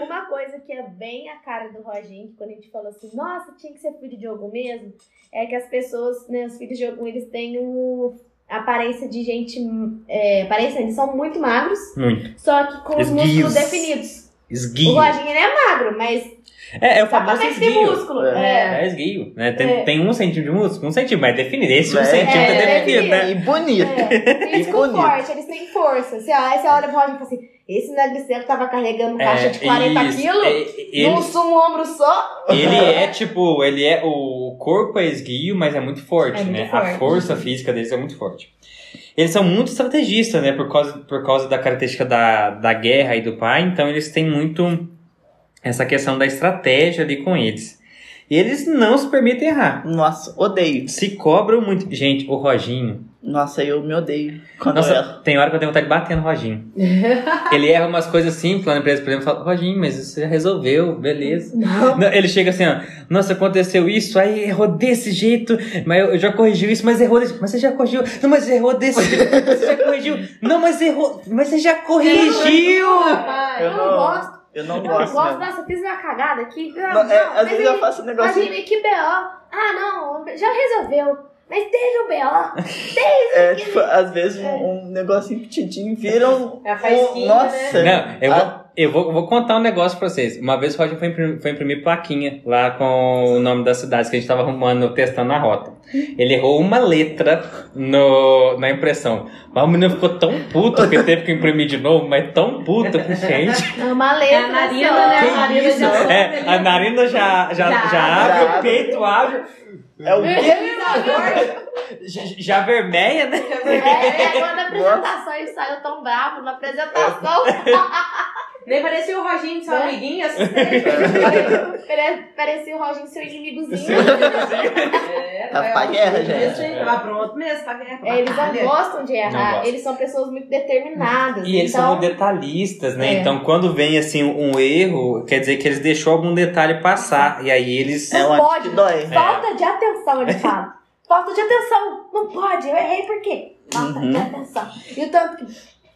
Uma coisa que é bem a cara do Roginho, que quando a gente falou assim, nossa, tinha que ser filho de Ogum mesmo, é que as pessoas, né, os filhos de Ogum, eles têm um, aparência de gente, é, aparência, eles são muito magros, Muito. só que com os Esguios. músculos definidos. Esguio. O Roginho, ele é magro, mas É, é o famoso esguio. músculo. É. É. É esguio, né? Tem, É. tem um centímetro de músculo? Um centímetro, mas é definido. Esse um É. centímetro é, É, definido, né? E bonito. É, eles E ficam bonito. fortes, eles têm força. Você, aí você olha pro Roginho e fala assim, esse Negricelo tava carregando caixa de 40 É, isso. quilos, num sumo ombro só. ele é tipo, ele é. O corpo é esguio, mas é muito forte, É muito né? forte. A força física deles é muito forte. Eles são muito estrategistas, né? Por causa, por causa da característica da, da guerra e do pai, então eles têm muito essa questão da estratégia ali com eles. E eles não se permitem errar. Nossa, odeio. Se cobram muito. Gente, o Roginho. Nossa, eu me odeio quando eu. Nossa, tem hora que eu tenho vontade de bater no Roginho. Ele erra umas coisas simples lá na empresa, por exemplo, fala, Roginho, mas você já resolveu, beleza. Não, ele chega assim, ó, nossa, aconteceu isso, aí errou desse jeito, mas eu, eu já corrigiu isso, mas errou desse mas você já corrigiu, não, mas errou desse jeito, mas você já corrigiu, não, mas errou, mas você já corrigiu! Eu, Eu não, não- gosto. Eu não Eu não gosto gosto. mesmo. Nossa, eu fiz uma cagada aqui. Ah, Não, é, não, às mas vezes eu faço um negocinho. Imagina, que BO. Ah, não, já resolveu. Mas teve o BO. É, tipo, às vezes um, um negocinho petidinho vira um. É a um- Nossa! Não, eu, vou, Ah. eu vou, vou contar um negócio pra vocês. Uma vez o Roger foi imprimir, foi imprimir plaquinha lá com o nome das cidades que a gente tava arrumando, testando a rota. Ele errou uma letra no, na impressão. Mas o menino ficou tão puto que teve que imprimir de novo, mas tão puto que, gente. É uma É letra. a narina, só. né? A narina isso? já É, a narina já, já, já, Já abre, abre. o peito abre, É o quê? já, já vermelha, né? É, quando a apresentação ele saiu tão bravo na apresentação. Nem parecia o Roginho, seu Né? amiguinho. Pare- Parecia o Roginho seu inimigozinho. É, Tá vai, pra guerra, isso gente. aí, Tá pronto mesmo, pra guerra. É, eles não gostam de errar. gostam. Eles são pessoas muito determinadas. E eles então, são detalhistas, né? É. Então, quando vem assim um erro, quer dizer que eles deixou algum detalhe passar. E aí eles. É Não um pode. dói. Falta de atenção, ele fala. Falta de atenção. Não pode. Eu errei por quê? Falta Uhum. de atenção. E o tanto que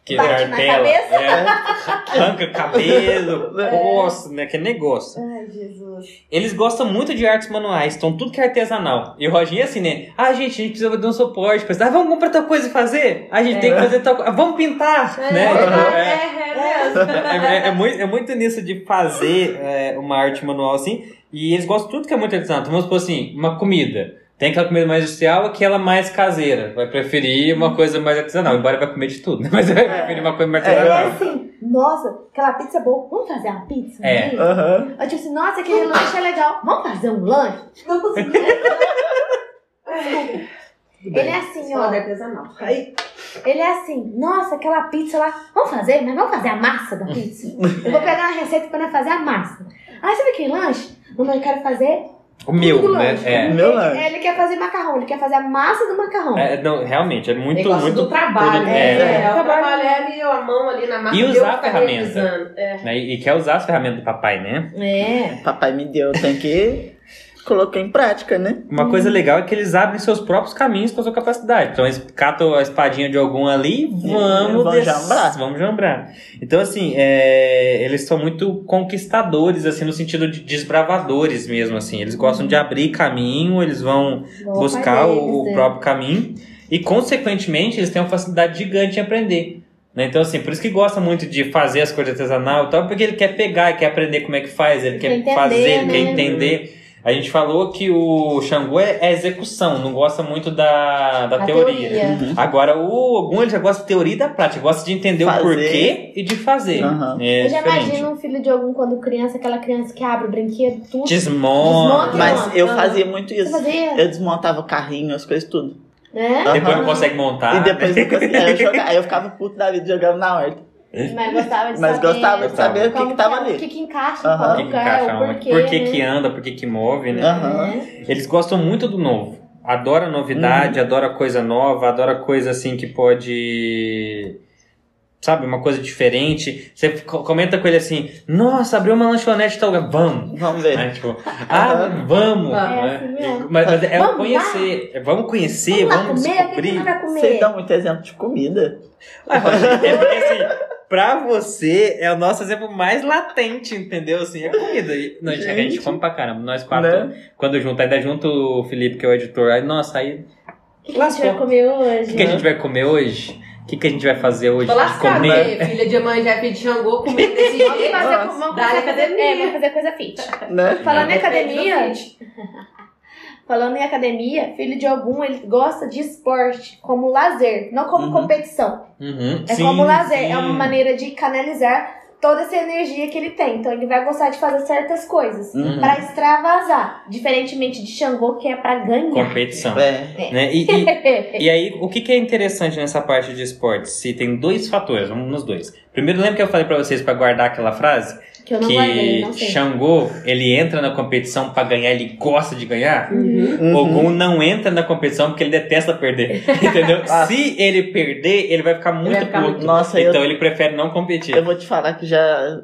Que Bate martela, cabeça. é, arranca cabelo, nossa, né? Que negócio. Ai, Jesus. Eles gostam muito de artes manuais, então tudo que é artesanal. E o Roginho é assim, né? Ah, gente, a gente precisa de um suporte. Mas, ah, vamos comprar tal coisa e fazer? A gente tem que fazer tal coisa. Vamos pintar, É, né? é, É. é, é. É, é- é muito, é muito nisso de fazer é, uma arte manual assim. E eles gostam de tudo que é muito artesanal. Então, vamos supor assim, uma comida. Tem aquela comida mais industrial, aquela mais caseira. Vai preferir uma coisa mais artesanal. Embora vai comer de tudo, né? Mas vai preferir uma coisa mais É, É artesanal. assim, nossa, aquela pizza é boa. Vamos fazer uma pizza? um É. dia? Aham. Ou tipo assim, nossa, aquele lanche é legal. Vamos fazer um lanche? Não consegui. Ele é assim, ó. Artesanal. Aí, Ele é assim, nossa, aquela pizza lá. Vamos fazer, mas vamos fazer a massa da pizza. Eu vou pegar uma receita pra nós fazer a massa. Ah, sabe aquele lanche? Não, mas eu quero fazer O meu, né? É. Meu ele, lanche. ele quer fazer macarrão, ele quer fazer a massa do macarrão. É, não, realmente, é muito, negócio muito. do trabalho. tudo- É, é. é, o trabalho é ali, a mão ali na massa. E usar a ferramenta. É. né? E, e quer usar as ferramentas do papai, né? É. Papai me deu, tem que colocar em prática, né? Uma coisa legal é que eles abrem seus próprios caminhos com a sua capacidade. Então eles catam a espadinha de algum ali, vamos vamos des- jambrar. Vamos jambrar. Então, assim, é, eles são muito conquistadores, assim, no sentido de desbravadores mesmo, assim. Eles gostam de abrir caminho, eles vão Igual buscar pai o, né? próprio caminho. E, consequentemente, eles têm uma facilidade gigante em aprender. né? Então, assim, por isso que gosta muito de fazer as coisas artesanal e tal, porque ele quer pegar, ele quer aprender como é que faz, ele quer, Quer entender, fazer, ele quer né? entender. A gente falou que o Xangô é, é execução, não gosta muito da, da A teoria. teoria. Agora, o Ogum ele já gosta de teoria e da prática, gosta de entender Fazer. o porquê e de fazer. Aham. É Eu já diferente. imagino um filho de algum quando criança, aquela criança que abre o brinquedo, tudo. Desmonta. Desmonta. Mas eu fazia muito Você isso. fazia? Eu desmontava o carrinho, as coisas tudo. Né? Depois não consegue montar. E depois eu conseguia. Aí eu, jogava, aí eu ficava puto da vida jogando na horta. Mas gostava de Mas saber. gostava de saber o que, que tava é, O ali. que, que encaixa Aham. em qual Por que, que lugar, encaixa o porquê. Por que, né? que anda, por que, que move, né? É. Eles gostam muito do novo. Adora novidade, adora coisa nova, adora coisa assim que pode. Sabe, uma coisa diferente. Você co- comenta com ele assim: Nossa, abriu uma lanchonete tal lugar. Vamos! Vamos ver. Né? Tipo, ah, vamos! É né? assim mesmo. Mas, mas é Vamos conhecer. É, Vamos conhecer, Vamos lá vamos comer, o que que descobrir. Vocês dão muito exemplo de comida. Ah, é porque assim, pra você é o nosso exemplo mais latente, entendeu? Assim, é comida. E- Não, gente, a gente come pra caramba. Nós quatro, Né? quando junto, ainda junto o Felipe, que é o editor. Aí, nossa, aí. O que, que a gente vai comer O hoje? que, que a gente vai comer hoje? O que, que a gente vai fazer hoje? Tô de lascada, comer? né? filha de mãe já filha de Xangô comendo desse Vamos jeito. fazer, Nossa. vamos Dá-lhe fazer, academia. É, vamos fazer coisa fit. Né? Falando em É, academia, é, falando em academia, filho de algum, ele gosta de esporte como lazer, não como Uhum. competição. Uhum, É sim, como lazer, sim. é uma maneira de canalizar toda essa energia que ele tem. Então ele vai gostar de fazer certas coisas Uhum. pra extravasar, diferentemente de Xangô que é pra ganhar. Competição. É. Né? E, e- e aí, o que, que é interessante nessa parte de esportes? Se tem dois fatores, vamos nos dois. Primeiro, lembra que eu falei pra vocês pra guardar aquela frase? Que eu não guardei, que não sei. Xangô, ele entra na competição pra ganhar, ele gosta de ganhar. Uhum. Ogum não entra na competição porque ele detesta perder. Entendeu? Ah. Se ele perder, ele vai ficar muito vai ficar puto. muito- Nossa, eu- então ele prefere não competir. Eu vou te falar que já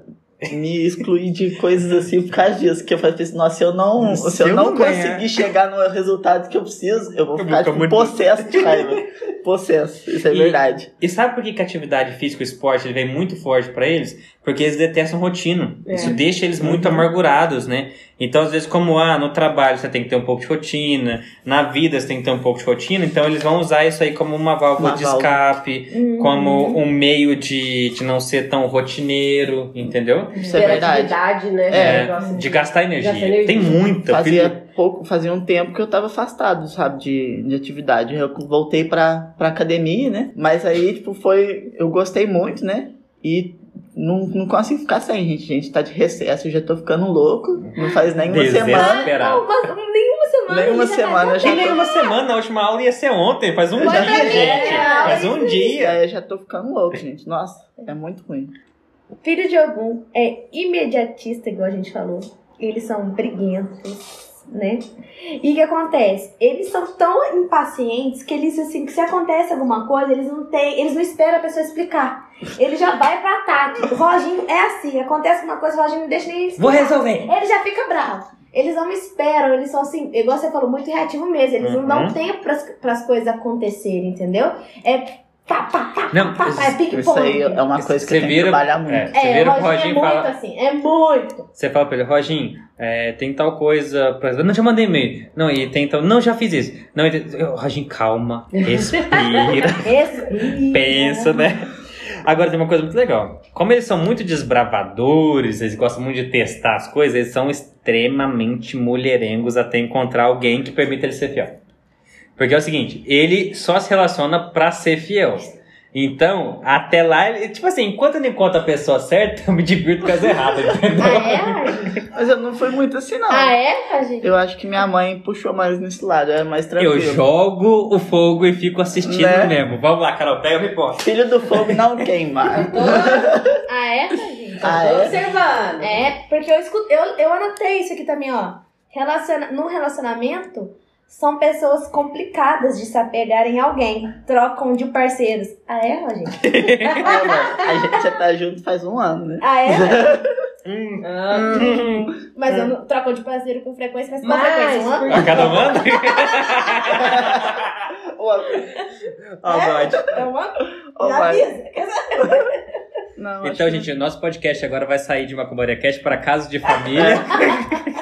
me excluí de coisas assim por causa disso. Que eu falei assim, nossa, se eu não, Se se eu eu não ganhar. conseguir chegar no resultado que eu preciso, eu vou Eu ficar tipo, muito- possesso de raiva. possesso, isso é E- verdade. E sabe por que, que a atividade física, o esporte, ele vem muito forte pra eles? Porque eles detestam rotina. É. Isso deixa eles muito Uhum. amargurados, né? Então, às vezes, como ah, no trabalho você tem que ter um pouco de rotina, na vida você tem que ter um pouco de rotina, então eles vão usar isso aí como uma válvula Uma de válvula. escape, Hum. como um meio de, de não ser tão rotineiro, entendeu? Isso é verdade. Né? É, de gastar energia. Gastar energia. Tem muita. Fazia pouco, fazia um tempo que eu tava afastado, sabe, de, de atividade. Eu voltei pra, pra academia, né? Mas aí, tipo, foi. Eu gostei muito, né? E não, não consigo ficar sem, gente. A gente tá de recesso, eu já tô ficando louco. Não faz nem uma semana. Desesperado. Não, mas nenhuma semana. Nenhuma tá semana, já Tem tendo- nem uma semana, a última aula ia ser ontem, faz um Eu dia, gente. É, Faz um dia. aí eu já tô ficando louco, gente. Nossa, é muito ruim. Filho de Ogum é imediatista, igual a gente falou. Eles são briguentos, né? E o que acontece? Eles são tão impacientes que eles, assim, que se acontece alguma coisa, eles não têm, eles não esperam a pessoa explicar. Ele já vai pra ataque. O Roginho é assim, acontece uma coisa, o Roginho não deixa nem explicar. Vou resolver. Ele já fica bravo. Eles não esperam, eles são assim, igual você falou, muito reativo mesmo. Eles não Uhum. dão tempo pras, pras coisas acontecerem, entendeu? É pá, pá, pá, Não, pá, pá, é isso- ping-pong. Isso aí é uma coisa que Você tenho que trabalhar muito. É, você É, vira pro Roginho é muito fala. assim, é muito. Você fala pra ele, Roginho, é, tem tal coisa pra. Não, já mandei e-mail. Não, e tem tal. Não, já fiz isso. Não, e tem- Roginho, calma, respira, Respira. pensa, né? Agora tem uma coisa muito legal. Como eles são muito desbravadores, eles gostam muito de testar as coisas, eles são extremamente mulherengos até encontrar alguém que permita ele ser fiel. Porque é o seguinte, ele só se relaciona pra ser fiel. Então, até lá, ele, tipo assim, enquanto ele encontra a pessoa certa, eu me divirto com as erradas, entendeu? Ah, é? Mas eu não fui muito assim, não. Ah, é, Rajin? Eu acho que minha mãe puxou mais nesse lado, é mais tranquilo. Eu jogo o fogo e fico assistindo Né? mesmo. Vamos lá, Carol, pega o pipoca. Filho do fogo não queima. Ah, é, Rajin? Ah, Tô é? observando. É, porque eu escuto, eu, eu anotei isso aqui também, ó. Relaciona, no relacionamento, são pessoas complicadas de se apegarem a alguém. Trocam de parceiros. Ah, é, Rogério? É, a gente já tá junto faz um ano, né? Ah, é? Ah, Mas eu não troco de parceiro com frequência, mas com Mas, frequência. Um ano? A cada um ano? Ó. É um ano? avisa. Não, acho Então, que- gente, o nosso podcast agora vai sair de Macumbaria Cast para casos de família.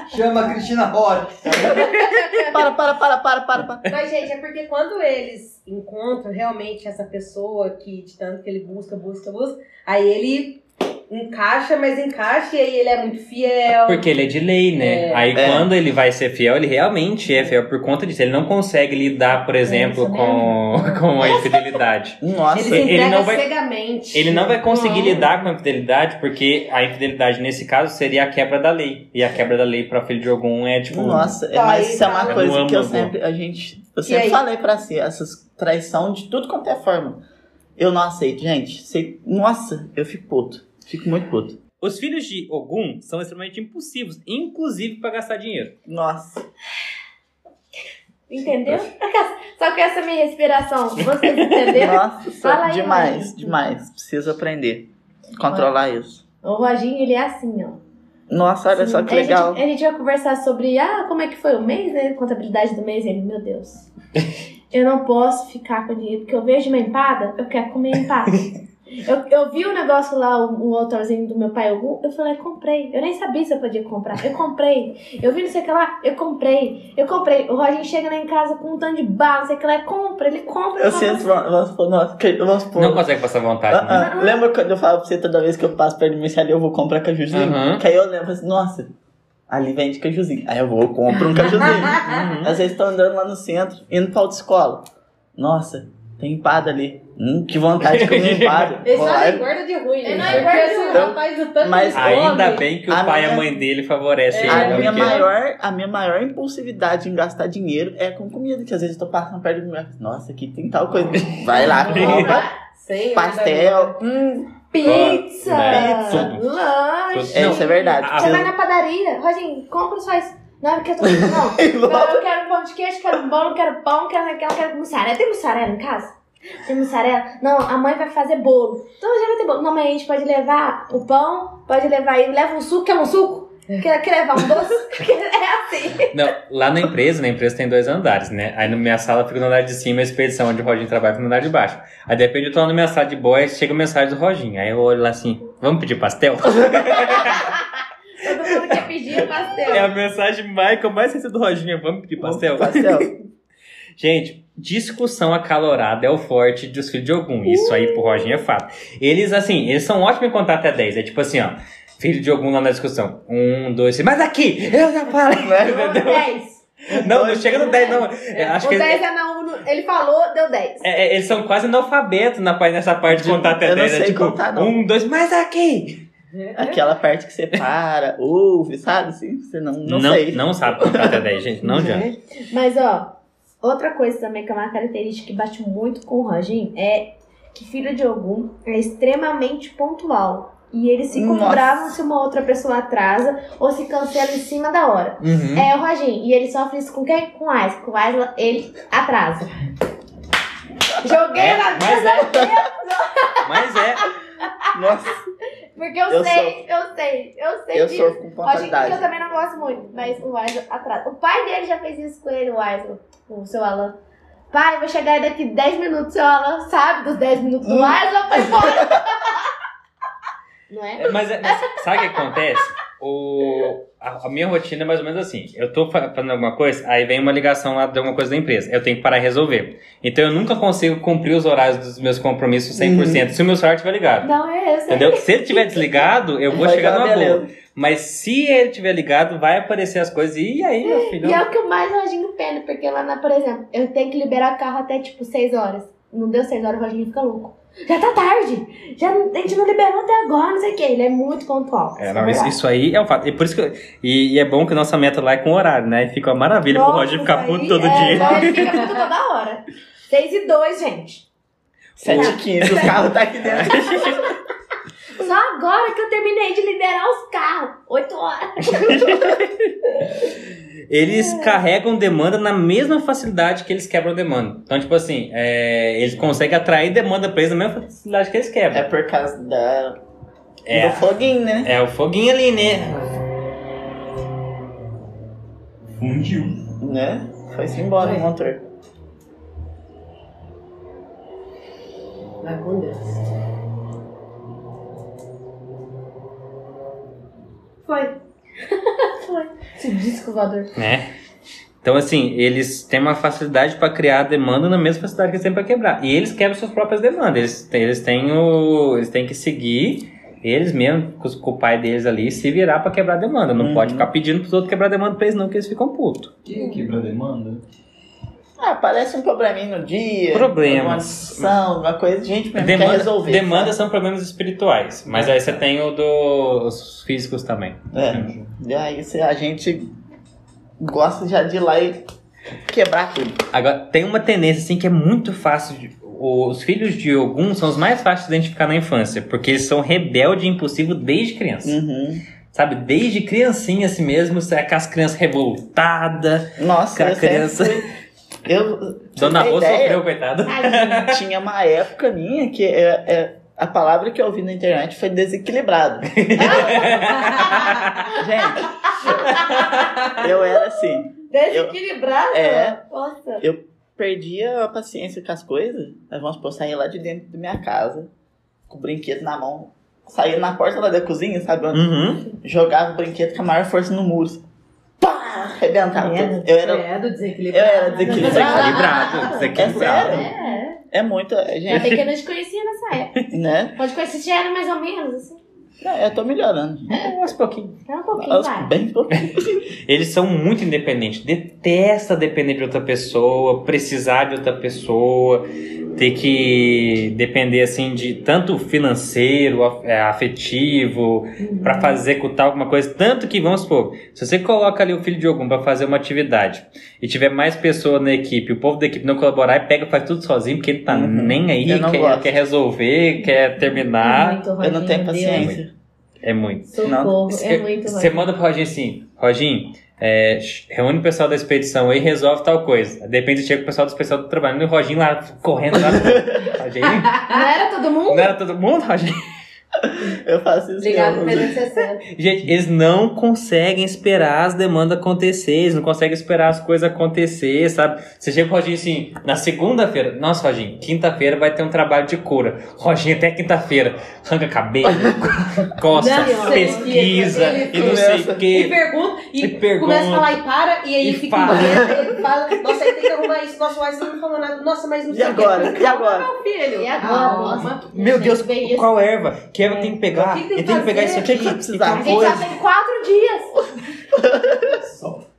Chama a Cristina Rocha. Para, para, para, para, para, para. Mas, gente, é porque quando eles encontram realmente essa pessoa que de tanto que ele busca, busca, busca, aí ele encaixa, mas encaixa e aí ele é muito fiel. Porque ele é de lei, né? É. Aí É. quando ele vai ser fiel, ele realmente é fiel por conta disso. Ele não consegue lidar, por exemplo, isso com, com a infidelidade. Nossa, Ele se ele entrega não vai- cegamente. Ele não vai conseguir Não. lidar com a infidelidade, porque a infidelidade, nesse caso, seria a quebra da lei. E a quebra da lei para filho de algum é tipo. Nossa, é, Tá, mas isso é uma coisa que eu sempre, a gente, eu sempre falei pra si, essas traição de tudo quanto é forma. Eu não aceito, gente. Sei, nossa, eu fico puto. Fico muito puto. Os filhos de Ogum são extremamente impulsivos, inclusive para gastar dinheiro. Nossa. Entendeu? Só que essa minha respiração, vocês entenderam? Nossa, Fala aí, demais, demais. Preciso aprender. Controlar isso. O Roginho, ele é assim, ó. Nossa, olha só que A legal. gente, a gente vai conversar sobre, ah, como é que foi o mês, né? Contabilidade do mês. Ele, meu Deus, eu não posso ficar com dinheiro, porque eu vejo uma empada, eu quero comer empada. Eu, eu vi o negócio lá, o, o autorzinho do meu pai, Ogum, eu falei, comprei. Eu nem sabia se eu podia comprar. Eu comprei. Eu vi não sei o que lá, eu comprei. Eu comprei. O Roginho chega lá em casa com um tanto de bala, não sei o que lá, compra. Ele compra. Eu sinto, nossa, vamos supor. Não consegue passar vontade. né? Ah, ah, lembra quando eu falo pra você toda vez que eu passo perto do mercearia, eu vou comprar cajuzinho? Aham. Que aí eu lembro assim, nossa, ali vende cajuzinho. Aí eu vou, compro um cajuzinho. Uhum. Às vezes tô andando lá no centro, indo pra autoescola. Nossa, tem empada ali. Hum, que vontade de comer empada. Ele Vou só lá não e- engorda de ruim, gente. não Porque engorda de esse ruim. rapaz do tanto Mas de Ainda come, bem que o A pai e minha- a mãe dele favorecem É, ele. A né? minha, Porque- maior, a minha maior impulsividade em gastar dinheiro é com comida, que às vezes eu tô passando perto do meu. Nossa, aqui tem tal coisa. Vai lá, compra. Sem Pastel. Hum, Pizza! É, tudo. Lanche! é, isso é verdade. Ah, Você vai na padaria, Roginho, compra isso. Não, porque eu tô. Não. Eu, eu quero pão de queijo, quero bolo, quero pão, quero aquela, quero mussarela. Tem mussarela em casa? Tem mussarela? Não, a mãe vai fazer bolo. Então já vai ter bolo. Não, mas a gente pode levar o pão, pode levar aí, leva um suco, quer um suco? Quer, quer levar um doce? é assim. Não, lá na empresa, na empresa tem dois andares, né? Aí na minha sala fica no andar de cima, a expedição onde o Roginho trabalha fica no andar de baixo. Aí de repente eu tô lá na minha sala de boa, aí chega a mensagem do Roginho. Aí eu olho lá assim, vamos pedir pastel? Todo mundo quer pedir pastel. É a mensagem mais que eu mais recebi do Roginho, é, vamos pedir pastel? Pastel. Gente, discussão acalorada é o forte dos filhos de Ogum. Isso aí pro Roginho é fato. Eles, assim, eles são ótimos em contar até 10. É tipo assim, ó. Filho de Ogum lá na discussão. Um, dois, três. Mas aqui! Eu já falei! Entendeu? 10. Não, não chega no 10, não. É, Acho o que 10 eles, é na 1. Ele falou, deu 10. é, é, eles são quase analfabetos na, parte- nessa parte de contar até Eu não 10. É sei tipo, contar, não. um, dois, mas aqui! Aquela parte que você para, ouve, sabe? Assim, você não, não, não, sei. não sabe contar até 10, gente. Não adianta. Mas, ó, outra coisa também que é uma característica que bate muito com o Roginho é que filho de Ogum é extremamente pontual. E eles ficam Nossa. bravos se uma outra pessoa atrasa ou se cancela em cima da hora. Uhum. É o Roginho. E ele sofre isso com quem? Com o Isaac. Com o Isaac, ele atrasa. Joguei É, na mas é. Mas é. Nossa, Porque eu, Eu sei, eu sei, eu sei eu disso. sofro com que eu pontualidade. também não gosto muito, mas o Isaac atrasa. O pai dele já fez isso com ele, o Isaac, o seu Alan. Pai, vou chegar daqui 10 minutos, seu Alan sabe dos 10 minutos do Hum. Isaac, vai embora. Não é? Mas, é- mas sabe o que acontece? O, a, a minha rotina é mais ou menos assim. Eu tô fa- fazendo alguma coisa, aí vem uma ligação lá de alguma coisa da empresa. Eu tenho que parar e resolver. Então eu nunca consigo cumprir os horários dos meus compromissos 100% se o meu celular estiver ligado. Não, é esse. Entendeu? Se ele estiver desligado, eu vou Vai chegar numa boa. Mas se ele estiver ligado, vai aparecer as coisas. E aí, meu filho? E é o que eu mais Roginho pena, porque lá na, por exemplo, eu tenho que liberar carro até tipo 6 horas. Não deu 6 horas, o Roginho fica louco. Já tá tarde! Já não, a gente não liberou até agora, não sei o que. Ele é muito pontual. É, isso não, isso, verdade. isso aí é um fato. E, por isso que, eu- e, e é bom que nossa meta lá é com horário, né? E fica uma maravilha pro Nossa, Roger ficar isso puto todo é, dia. não, Ele fica puto toda hora. 6 e 2, gente. 7h15, o carro tá aqui dentro. Só agora que eu terminei de liberar os carros. 8 horas. Eles carregam demanda na mesma facilidade que eles quebram demanda. Então, tipo assim, é, eles conseguem atrair demanda pra eles na mesma facilidade que eles É quebram. por causa da, É, do foguinho, né? é o foguinho ali, né? Fundiu. Né? Foi-se embora o motor. Vai com Deus. Foi. Foi. Esse disco voador. né? Então, assim, eles têm uma facilidade pra criar demanda na mesma facilidade que eles têm pra quebrar. E eles quebram suas próprias demandas. Eles, têm- eles, têm, o, eles têm que seguir eles mesmos, com, o pai deles ali, se virar pra quebrar demanda. Não Uhum. pode ficar pedindo pros outros quebrar demanda pra eles, não, que eles ficam putos. Quem quebra a demanda? Ah, parece um probleminha no dia. Problemas. Alguma discussão, alguma coisa. Gente, mesmo quer Demanda, resolver. demandas são problemas espirituais, mas aí você tem o dos físicos também. É. E aí a gente gosta já de ir lá e quebrar tudo. Agora, tem uma tendência assim que é muito fácil. de- os filhos de Ogum são os mais fáceis de identificar na infância, porque eles são rebelde e impulsivo desde criança. Uhum. Sabe, desde criancinha assim mesmo, é aquelas crianças revoltadas. Nossa, a sempre criança- fui- Eu, Dona Rô sofreu, coitada. Tinha uma época minha que é, é- a palavra que eu ouvi na internet foi desequilibrado. Gente, eu era assim. Desequilibrado? É. Nossa. perdia a paciência com as coisas. Mas vamos supor, saía lá de dentro da minha casa, com o brinquedo na mão. Saía na porta lá da cozinha, sabe? Uhum. Jogava o brinquedo com a maior força no muro. Pá! Arrebentava tudo. Eu era. Credo, desequilibrado. Eu era desequilibrado. Desequilibrado. Desequilibrado. sério? É. É muito. Ainda Gente, bem que eu não te conhecia nessa época. né? Pode conhecer, já era mais ou menos assim. Não, Eu tô melhorando. Aos pouquinho. É um pouquinho, Aos- vai. Bem pouquinho. Eles são muito independentes. Detesta depender de outra pessoa, precisar de outra pessoa, ter que depender assim de tanto financeiro, é, afetivo, pra fazer executar alguma coisa. Tanto que, vamos supor, se você coloca ali o filho de algum pra fazer uma atividade e tiver mais pessoas na equipe, o povo da equipe não colaborar e pega e faz tudo sozinho, porque ele tá Uhum. nem aí, Eu não quer, quer resolver, quer terminar. Muito, Eu não tenho paciência. É muito. Socorro, é muito Você manda pro Roginho assim, Roginho, é, reúne o pessoal da expedição aí e resolve tal coisa. De repente chega o pessoal do especial do trabalho e o Roginho lá correndo lá. Roginho? Não era todo mundo? Não era todo mundo, Roginho? Eu faço isso. Obrigado, 360. Gente, eles não conseguem esperar as demandas acontecer, eles não conseguem esperar as coisas acontecer, sabe? Você chega pro Roginho assim, na segunda-feira, nossa, Roginho, quinta-feira vai ter um trabalho de cura. Roginho, até quinta-feira, arranca cabelo, coça, Não, pesquisa ele e não sei o E quê. pergunta, e, E pergunta. começa a falar e para, e aí E fica fala. inquieta, ele fala, nossa, aí tem que arrumar isso, nossa, mas não falou nada, nossa, mas não E sei o quê. agora? E agora? Filho, E agora? Meu Deus, Bem isso. qual erva? Que erva tem que pegar? Que que tem Eu que tenho que pegar isso aqui. O que que precisar? e A gente coisa. já tem quatro dias.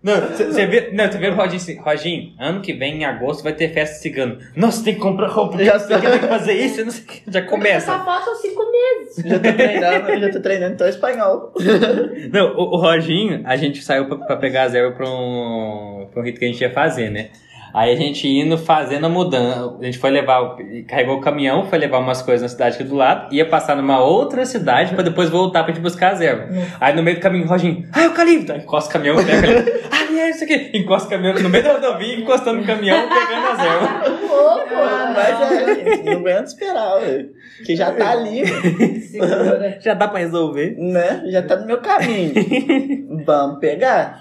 Não, você vê, não, você vê o Roginho assim, Roginho, ano que vem, em agosto, vai ter festa cigano. Nossa, tem que comprar roupa, Já já sei que tem que fazer isso, não sei o que. Já Só começa. faltam cinco meses. Já tô treinando, já tô treinando então espanhol. Não, o, o Roginho, a gente saiu pra, pra pegar as ervas pra um, pra um rito que a gente ia fazer, né? Aí a gente indo fazendo a mudança. A gente foi levar, o- carregou o caminhão, foi levar umas coisas na cidade aqui do lado, ia passar numa outra cidade pra depois voltar pra gente buscar as ervas. Aí no meio do caminho, o Roginho, ah, eucalipto! Aí encosta o caminhão, pega o eucalipto. Ah, é isso aqui! Encosta o caminhão no meio da rodovia, encostando o caminhão, pegando as ervas. Louco. Mas é, gente, não aguento esperar, velho. Que já tá ali, Segura. Já dá pra resolver. né? Já tá no meu caminho. Vamos pegar.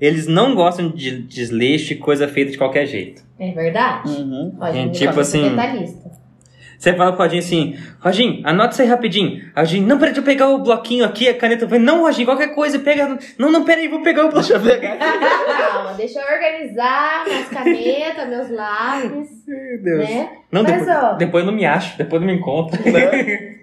Eles não gostam de desleixo e coisa feita de qualquer jeito. É verdade? Uhum. Gente, tipo tipo assim-. Você fala pro Rodinho assim, Rodinho, anota isso aí rapidinho. Rodinho, não, peraí, deixa eu pegar o bloquinho aqui, a caneta. Eu falei, não, Rodinho, qualquer coisa, pega. Não, não, peraí, vou pegar o Deixa bloquinho. eu pegar aqui. Calma, deixa eu organizar minhas canetas, meus lápis, Meu Deus. né? Não, Mas, depois, ó. depois eu não me acho, depois eu não me encontro.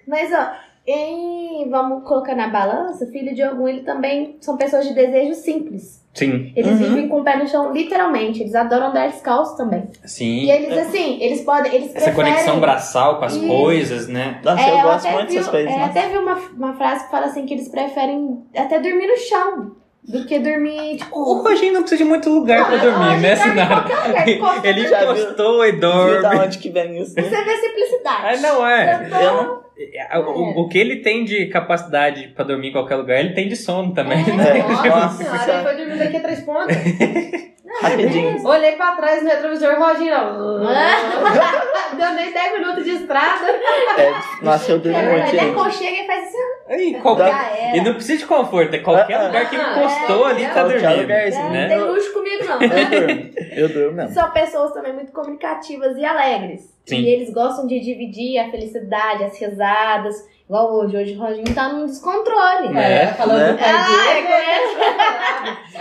Mas, ó, em, vamos colocar na balança, filho de algum, ele também são pessoas de desejo simples. Sim, Eles Uhum. vivem com o pé no chão, literalmente. Eles adoram andar descalço também. sim. E eles, assim, eles podem. Eles Essa preferem... conexão braçal com as Isso. coisas, né? Nossa, É, eu gosto muito dessas coisas. é, nossa. até vi uma, uma frase que fala assim que eles preferem até dormir no chão do que dormir, tipo. O Rodinho não precisa de muito lugar pra dormir, né, Sinara? Ele Já viu? encostou e Viu da dorme. onde que vem isso? né? Você vê a simplicidade. Ah, não é. Eu tô- Eu não- O, o que ele tem de capacidade pra dormir em qualquer lugar, ele tem de sono também. É, Nossa, Nossa senhora, Senhora. ele foi dormir daqui a três pontos. Rapidinho. Olhei pra trás no retrovisor, Rodinho, não. Deu nem 10 minutos de estrada. É, nossa, eu durmo É muito, verdade, ele gente. aconchega e faz assim. E, qualquer- e não precisa de conforto, é qualquer Ah, lugar que Ah, encostou é, ali é. tá dormindo. lugarzinho, Não né? tem luxo comigo, não. Eu durmo. Eu durmo mesmo. São pessoas também muito comunicativas e alegres. Sim. E eles gostam de dividir a felicidade, as risadas. Igual hoje. Hoje o Roginho tá num descontrole. É, falando né? do pai Ah, dele.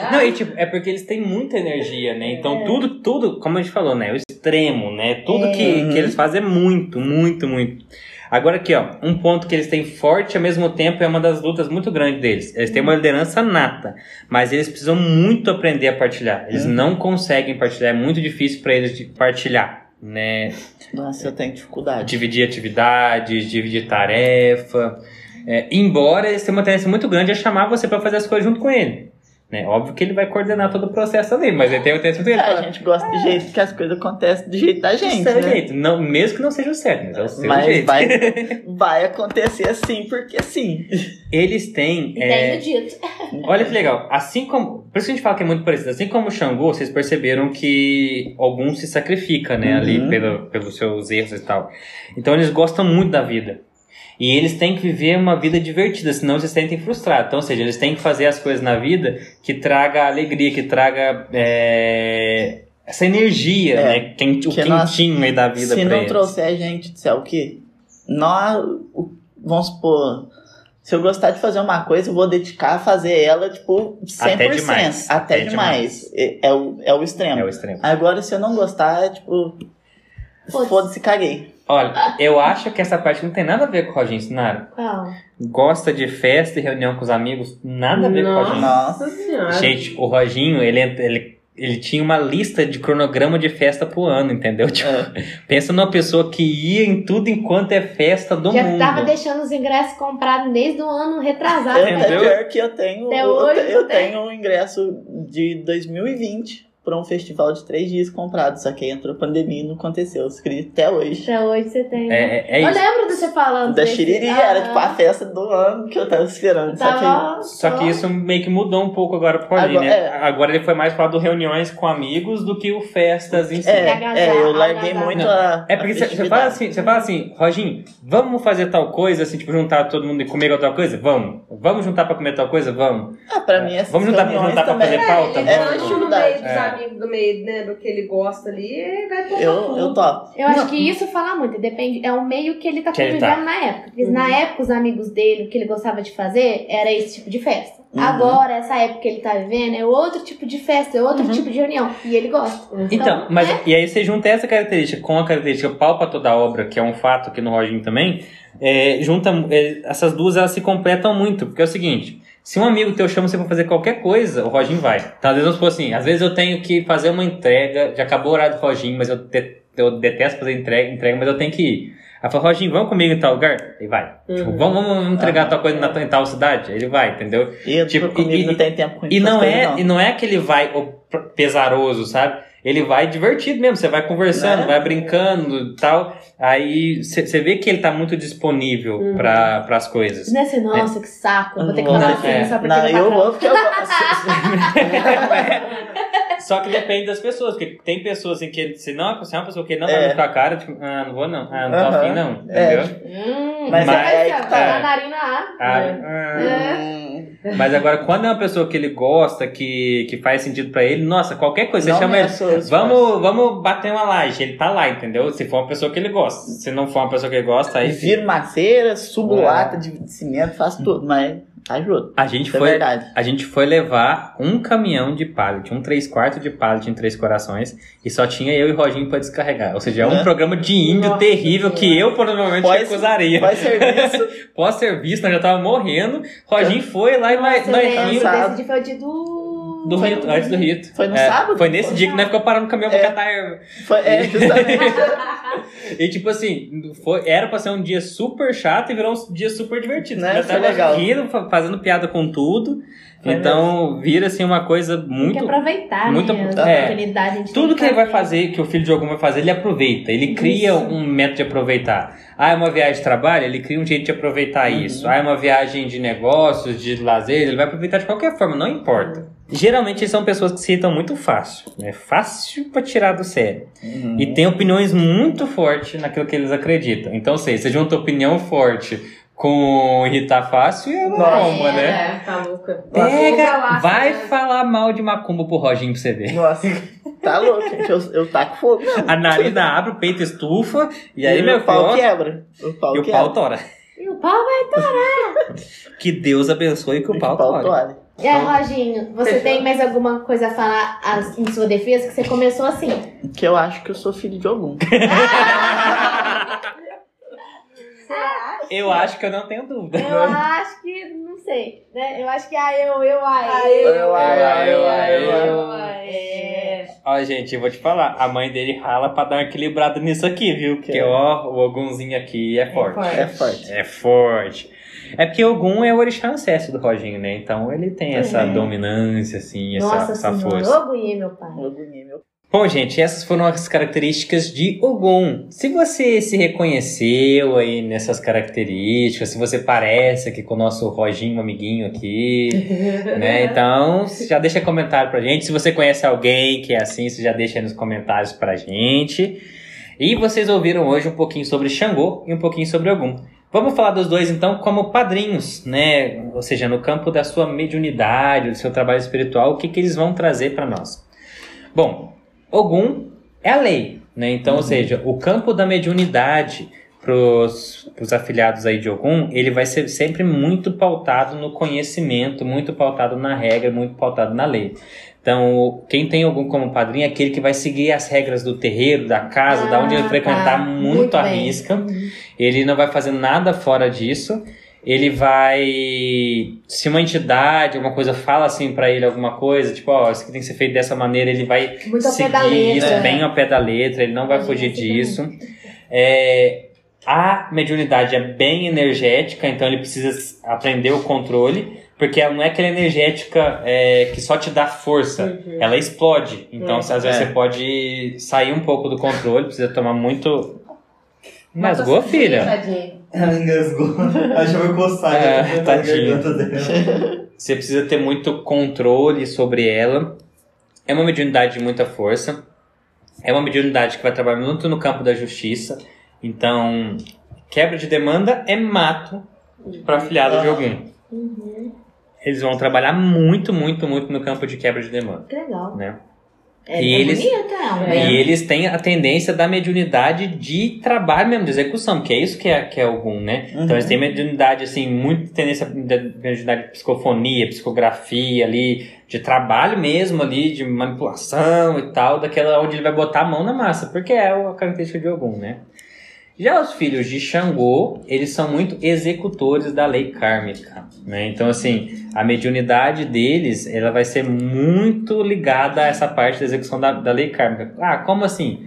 é, Não, e tipo, é porque eles têm muita energia, né? Então É. tudo, tudo, como a gente falou, né? O extremo, né? Tudo que, Uhum. que eles fazem é muito, muito, muito. Agora aqui, ó, um ponto que eles têm forte ao mesmo tempo é uma das lutas muito grandes deles. Eles têm uma liderança nata, mas eles precisam muito aprender a partilhar. Eles Uhum. não conseguem partilhar, é muito difícil pra eles de partilhar, né? Nossa, eu tenho dificuldade. dividir atividades, dividir tarefa. É, embora eles tenham uma tendência muito grande a chamar você para fazer as coisas junto com ele. Né? Óbvio que ele vai coordenar todo o processo ali, mas ele tem tendência muito grande. É, a gente gosta do jeito que as coisas acontecem do jeito da do gente, seu né? jeito. Não, mesmo que não seja o certo, mas é o seu Mas jeito. vai, vai acontecer assim, porque sim. Eles têm. É, o dito. Olha que legal. Assim como. Por isso que a gente fala que é muito parecido. Assim como o Xangô, vocês perceberam que alguns se sacrificam, né? Ali Uhum. pelo, pelos seus erros e tal. Então eles gostam muito da vida. E eles têm que viver uma vida divertida, senão eles se sentem frustrados. Então, ou seja, eles têm que fazer as coisas na vida que traga alegria, que traga é, essa energia, É, né? Quente, o que nós- quentinho aí da vida Se pra não eles. trouxer a gente, disser o quê? Nós, vamos supor, se eu gostar de fazer uma coisa, eu vou dedicar a fazer ela, tipo, 100%. Até demais. Até Até demais. É, é o, é o extremo. É o extremo. Agora, se eu não gostar, é tipo, foda-se, caguei. Olha, eu acho que essa parte não tem nada a ver com o Roginho Sinara. Qual? Gosta de festa e reunião com os amigos, nada a ver com o Roginho. Nossa. senhora. Gente, o Roginho, ele, ele, ele tinha uma lista de cronograma de festa pro ano, entendeu? Tipo, É. pensa numa pessoa que ia em tudo enquanto é festa do Já mundo. tava deixando os ingressos comprados desde o ano retrasado. Eu, né? Entendeu? é pior que eu tenho, Até eu, hoje eu tenho um ingresso de 2020 para um festival de três dias comprado, só que aí entrou pandemia e não aconteceu. Eu escrevi até hoje. Até hoje você tem. né? É, é, é eu isso. lembro de você falando. Da Xiriri, Ah, era tipo a festa do ano que eu tava esperando. Só que Só que isso meio que mudou um pouco agora pro Agora- né? é. Agora ele foi mais falar do reuniões com amigos do que o festas em si. É, é, eu larguei agasalho. muito Não, a. É porque você- fala assim, você fala assim, Roginho, vamos fazer tal coisa, assim, tipo, juntar todo mundo e comer tal coisa? Vamos. Vamos juntar pra comer tal coisa? Vamos. Ah, pra mim, essas Vamos juntar- reuniões juntar pra fazer pauta? É, dificuldade. dos É. do meio, né, do que ele gosta ali, e vai tomar Eu, eu topo. Eu acho que isso fala muito, depende, é o meio que ele tá Que ele convivendo tá. na época. Porque na época, os amigos dele, o que ele gostava de fazer era esse tipo de festa. Uhum. Agora, essa época que ele tá vivendo, é outro tipo de festa, é outro Uhum. tipo de reunião. E ele gosta. Então, mas né? e aí você junta essa característica com a característica pau pra toda a obra, que é um fato aqui no Roginho também, é, junta é, essas duas elas se completam muito, porque é o seguinte, se um amigo teu chama você pra fazer qualquer coisa, o Roginho vai. Então, às vezes vamos supor assim, às vezes eu tenho que fazer uma entrega, já acabou o horário do Roginho, mas eu, eu detesto fazer entrega, entrega, mas eu tenho que ir. Aí fala, Roginho, vamos comigo em tal lugar? Ele vai. Tipo, Uhum. vamos, vamos entregar tal coisa na, em tal cidade? Ele vai, entendeu? E Tipo, tipo, comigo e- não tem tempo com E não é, e não é que ele vai pesaroso, sabe? Ele vai divertido mesmo, você vai conversando, Né? vai brincando e tal. Aí você vê que ele tá muito disponível Uhum. para as coisas. Não é assim, nossa, que saco, vou ter que Não, falar é. assim só porque Não, ele eu tá vou porque eu gosto. Só que depende das pessoas, porque tem pessoas em que se não é uma pessoa que ele não É. vai muito com a cara, tipo, ah, não vou não, ah, não tô Aham. afim não, É. entendeu? Hum, Mas mas é aí assim, que ó, tá. a narina A. Ah, É. ah, Hum, Mas agora, quando é uma pessoa que ele gosta, que, que faz sentido pra ele, nossa, qualquer coisa, você chama é ele. Vamos, vamos bater uma laje, ele tá lá, entendeu? Se for uma pessoa que ele gosta. Se não for uma pessoa que ele gosta, aí. Viro maceira, subo É. lata de de cimento, faço tudo, mas ajuda. A gente Isso é foi. verdade. A gente foi levar um caminhão de pallet, um 3 quartos de pallet em Três Corações, e só tinha eu e Roginho pra descarregar. Ou seja, é um programa de índio Nossa terrível que eu provavelmente Pós- recusaria. Faz serviço. Pós-serviço, nós já tava morrendo. Roginho foi lá e nós, Nossa, eu nós lembro foi do... Foi rito, no- antes do rito. Foi no É, sábado? Foi nesse dia que nós ficamos parando no caminhão pra É. catar erva. Foi, é, justamente. E tipo assim, foi, era pra ser um dia super chato e virou um dia super divertido. Né? Foi legal. rindo, fa- fazendo piada com tudo. Foi então vira assim uma coisa Tem que muito. aproveitar, muito- né? é. A oportunidade, Tudo que ele vai fazer, que o filho de algum vai fazer, ele aproveita. Ele cria Isso. um método de aproveitar. Ah, é uma viagem de trabalho, ele cria um jeito de aproveitar Uhum. isso. Ah, é uma viagem de negócios, de lazer, ele vai aproveitar de qualquer forma, não importa. Geralmente são pessoas que se irritam muito fácil. É fácil pra tirar do sério. Uhum. E tem opiniões muito fortes naquilo que eles acreditam. Então, sei, você junta opinião forte com irritar fácil e é uma Nossa. bomba, né? É, tá louca. Pega, vai falar mal de macumba pro Roginho pra você ver. Nossa, tá louco, gente. Eu, eu taco fogo. A narina abre, o peito estufa, e aí, E meu o pau filho, quebra. O pau e o quebra. pau tora. E o pau vai... Que Deus abençoe que o pau tora. tora. E aí, Roginho, você tem mais alguma coisa a falar as- em sua defesa? Que você começou assim. Que eu acho que eu sou filho de algum. Eu acho que eu não tenho dúvida. Eu acho que, não sei, né? Eu acho que ah, eu, eu, ai, Ai, eu, eu, ai, ai, eu, ai, eu, ai. eu. É. Ó, gente, eu vou te falar, a mãe dele rala pra dar uma equilibrada nisso aqui, viu? Porque, ó, o Ogunzinho aqui é forte. forte. É forte. É forte. É porque Ogum é o orixá ancestro do Roginho, né? Então ele tem essa Uhum. dominância, assim, essa, Nossa essa força. ô Gunhê, meu pai. Ogunhê, meu. Bom, gente, essas foram as características de Ogum. Se você se reconheceu aí nessas características, se você parece aqui com o nosso Roginho amiguinho aqui, né? Então, já deixa comentário pra gente. Se você conhece alguém que é assim, você já deixa aí nos comentários pra gente. E vocês ouviram hoje um pouquinho sobre Xangô e um pouquinho sobre Ogum. Vamos falar dos dois então como padrinhos, né? Ou seja, no campo da sua mediunidade, do seu trabalho espiritual, o que, que eles vão trazer para nós? Bom, Ogum é a lei, né? Então, ou seja, o campo da mediunidade para os afiliados aí de Ogum, ele vai ser sempre muito pautado no conhecimento, muito pautado na regra, muito pautado na lei. Então, quem tem Ogum como padrinho é aquele que vai seguir as regras do terreiro, da casa, da onde ele Ah, frequentar tá. muito, Muito à risca. Ele não vai fazer nada fora disso. Ele vai. Se uma entidade, alguma coisa, fala assim pra ele alguma coisa, tipo, ó, isso aqui tem que ser feito dessa maneira, ele vai Muito seguir isso né? bem ao pé da letra, ele não vai Imagina fugir disso. É, a mediunidade é bem energética, então ele precisa aprender o controle, porque ela não é aquela energética é, que só te dá força, ela explode. Então, Uhum. às vezes É. você pode sair um pouco do controle, precisa tomar muito. Engasgou, filha? Tadinho. Ela engasgou. Ela já vai coçar É, né, na tadinha. garganta dela. Você precisa ter muito controle sobre ela. É uma mediunidade de muita força. É uma mediunidade que vai trabalhar muito no campo da justiça. Então, quebra de demanda é mato para afiliado de algum. Eles vão trabalhar muito, muito, muito no campo de quebra de demanda, Que legal. né? É, E eles- é E eles têm a tendência da mediunidade de trabalho mesmo, de execução, que é isso que é, que é algum, né? Uhum. Então eles têm mediunidade, assim, muito tendência da mediunidade de psicofonia, psicografia ali, de trabalho mesmo ali, de manipulação e tal, daquela onde ele vai botar a mão na massa, porque é a característica de algum, né? Já os filhos de Xangô, eles são muito executores da lei kármica, né? Então, assim, a mediunidade deles, ela vai ser muito ligada a essa parte da execução da, da lei kármica. Ah, como assim?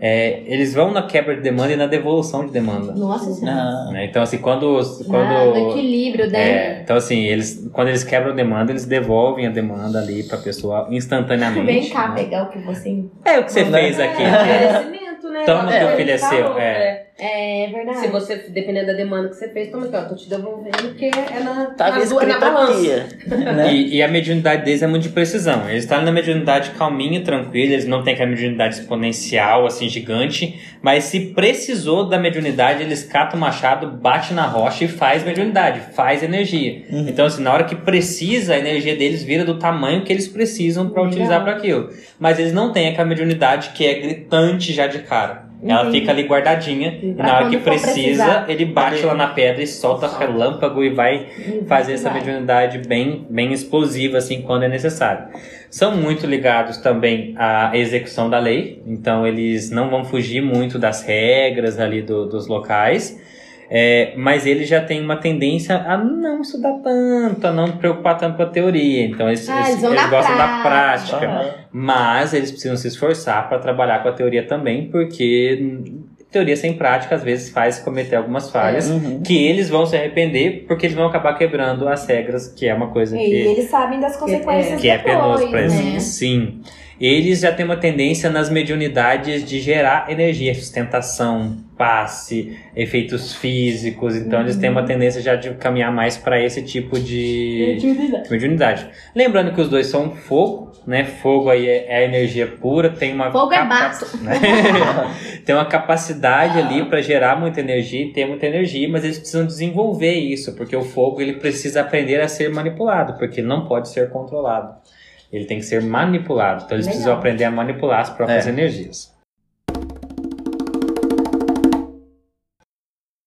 É, eles vão na quebra de demanda e na devolução de demanda. Nossa senhora. Não. né? Então, assim, quando... Ah, no quando equilíbrio, é, né? então, assim, eles, quando eles quebram a demanda, eles devolvem a demanda ali pra pessoa instantaneamente. Vem cá né? pegar o que você. É o que você fez aqui. É, merecimento, né? Teu Ele filho é seu, é. É verdade. Se você, dependendo da demanda que você fez, toma aqui, ó, tô te devolvendo porque é na, Tava na, duas- na escrito balança. aqui, né? E, e a mediunidade deles é muito de precisão. Eles estão na mediunidade calminha, tranquila, eles não têm aquela mediunidade exponencial, assim, gigante. Mas se precisou da mediunidade, eles catam o machado, bate na rocha e faz mediunidade, faz energia. Uhum. Então, assim, na hora que precisa, a energia deles vira do tamanho que eles precisam para utilizar para aquilo. Mas eles não têm aquela mediunidade que é gritante já de cara. Ela Entendi. fica ali guardadinha e na hora que precisa, ele bate lá na pedra e solta relâmpago e vai fazer essa Vai. mediunidade bem, bem explosiva, assim, quando é necessário. São muito ligados também à execução da lei, então eles não vão fugir muito das regras ali do- dos locais, é, mas eles já têm uma tendência a não estudar tanto, a não preocupar tanto com a teoria, então eles, Ah, eles, eles gostam da prática. prática. Aham. Mas eles precisam se esforçar para trabalhar com a teoria também, porque teoria sem prática às vezes faz cometer algumas falhas Uhum. que eles vão se arrepender porque eles vão acabar quebrando as regras, que é uma coisa E que, eles sabem das consequências que é depois, penoso para né? eles. Sim. Eles já têm uma tendência nas mediunidades de gerar energia, sustentação, passe, efeitos físicos. Então eles têm Uhum. uma tendência já de caminhar mais para esse tipo de mediunidade. Lembrando que os dois são fogo, né? Fogo aí é, é energia pura, tem uma Fogo é capa- baço. né? tem uma capacidade ali para gerar muita energia e ter muita energia, mas eles precisam desenvolver isso, porque o fogo ele precisa aprender a ser manipulado, porque não pode ser controlado. Ele tem que ser manipulado. Então eles Legal. precisam aprender a manipular as próprias É. energias.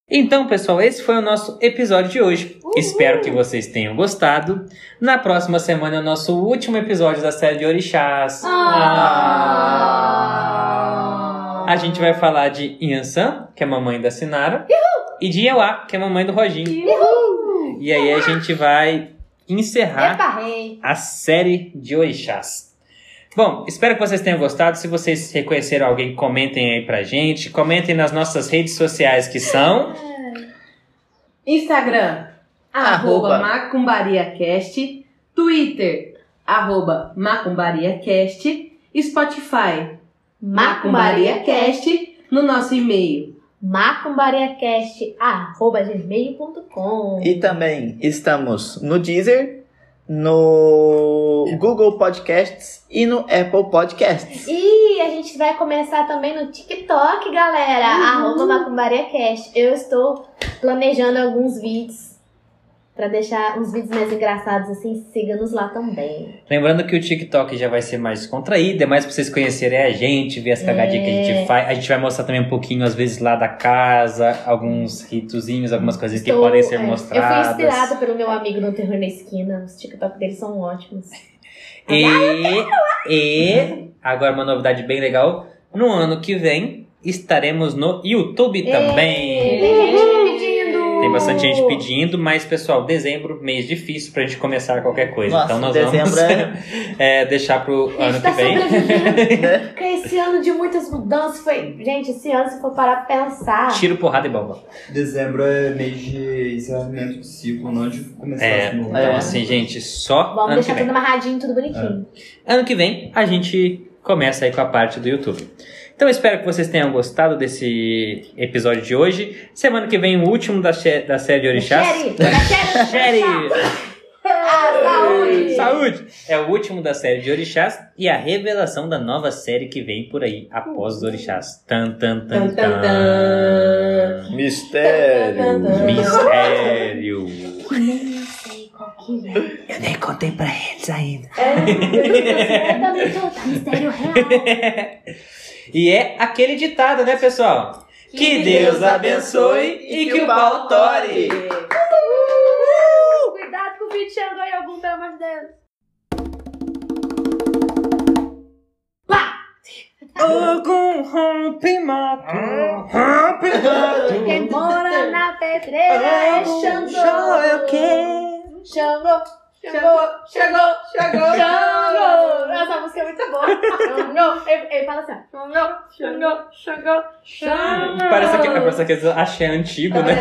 Então, pessoal, esse foi o nosso episódio de hoje. Espero que vocês tenham gostado. Na próxima semana é o nosso último episódio da série de Orixás. Ah. A gente vai falar de Yansan, que é a mamãe da Sinara, e de Iauá, que é a mamãe do Roginho. E aí a gente vai encerrar a série de Orixás. Bom, espero que vocês tenham gostado. Se vocês reconheceram alguém, comentem aí pra gente. Comentem nas nossas redes sociais que são. Instagram, Arroba. arroba macumbariacast. Twitter, arroba macumbariacast. Spotify, macumbariacast. No nosso e-mail, macumbariacast.gmail.com E também estamos no Deezer, no Google Podcasts e no Apple Podcasts. E a gente vai começar também no TikTok, galera. Arroba MacumbariaCast. Eu estou planejando alguns vídeos pra deixar uns vídeos mais engraçados assim. Siga-nos lá também. Lembrando que o TikTok já vai ser mais descontraído, é mais pra vocês conhecerem a gente, ver as cagadinhas que a gente faz. A gente vai mostrar também um pouquinho, às vezes, lá da casa, alguns ritozinhos, algumas coisas que Estou- podem ser é, mostradas. Eu fui inspirada pelo meu amigo no Terror na Esquina. Os TikTok deles são ótimos. E, e agora uma novidade bem legal. No ano que vem estaremos no YouTube Ei, também. Pedindo. Tem bastante gente pedindo, mas pessoal, dezembro, mês difícil pra gente começar qualquer coisa. Nossa, então nós dezembro vamos é, deixar pro A ano gente que tá vem. Né? Porque esse ano de muitas mudanças foi. Gente, esse ano, se for parar pra pensar. Tiro, porrada e bomba. Dezembro é mês de encerramento de ciclo, não de começar É, então É. assim, gente, só Vamos ano que deixar vem. tudo amarradinho, tudo bonitinho. Ano que vem a gente começa aí com a parte do YouTube. Então eu espero que vocês tenham gostado desse episódio de hoje. Semana que vem o último da, da série de Orixás. Sherry! Ah, saúde! Saúde! É o último da série de Orixás e a revelação da nova série que vem por aí após os Orixás. Tan, tan, tan, Tan, tan, tan. Mistério. Mistério. Que é. Eu nem contei pra eles ainda. É, tá mistério real. E é aquele ditado, né, pessoal? Que Deus abençoe e que o pau tore. Cuidado com o vídeo chegando aí algum, pelo amor de Deus. Algum rompe mato, rompe mato. Quem mora na pedreira é Xangô. quero. Xangô, Xangô, Xangô, Xangô, Xangô. Essa música é muito boa. Xangô. Ele, ele fala assim. Xangô, Xangô, Xangô, Xangô. Parece que parece que axé antigo, né?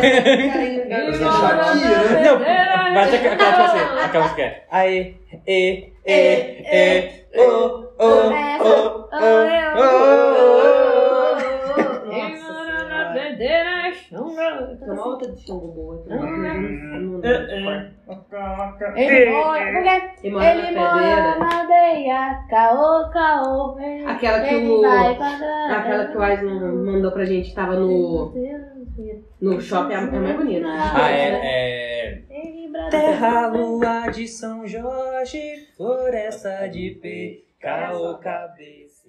Mas é. Não, aquela aquela tipo assim, aquela música. é, Aê, e, e, e, o, o, o, o, o. Nossa Senhora. Uma outra de Xangô boa. Uma não- não dá É, de cor. Ele mora, porque Ele mora ele na mora na aldeia, caô, caô. Aquela que o- Aquela que o mandou pra gente, tava no, no shopping, é a é mais bonita. Ah, é. é... Terra, lua de São Jorge, floresta de pé, caô, cabeça.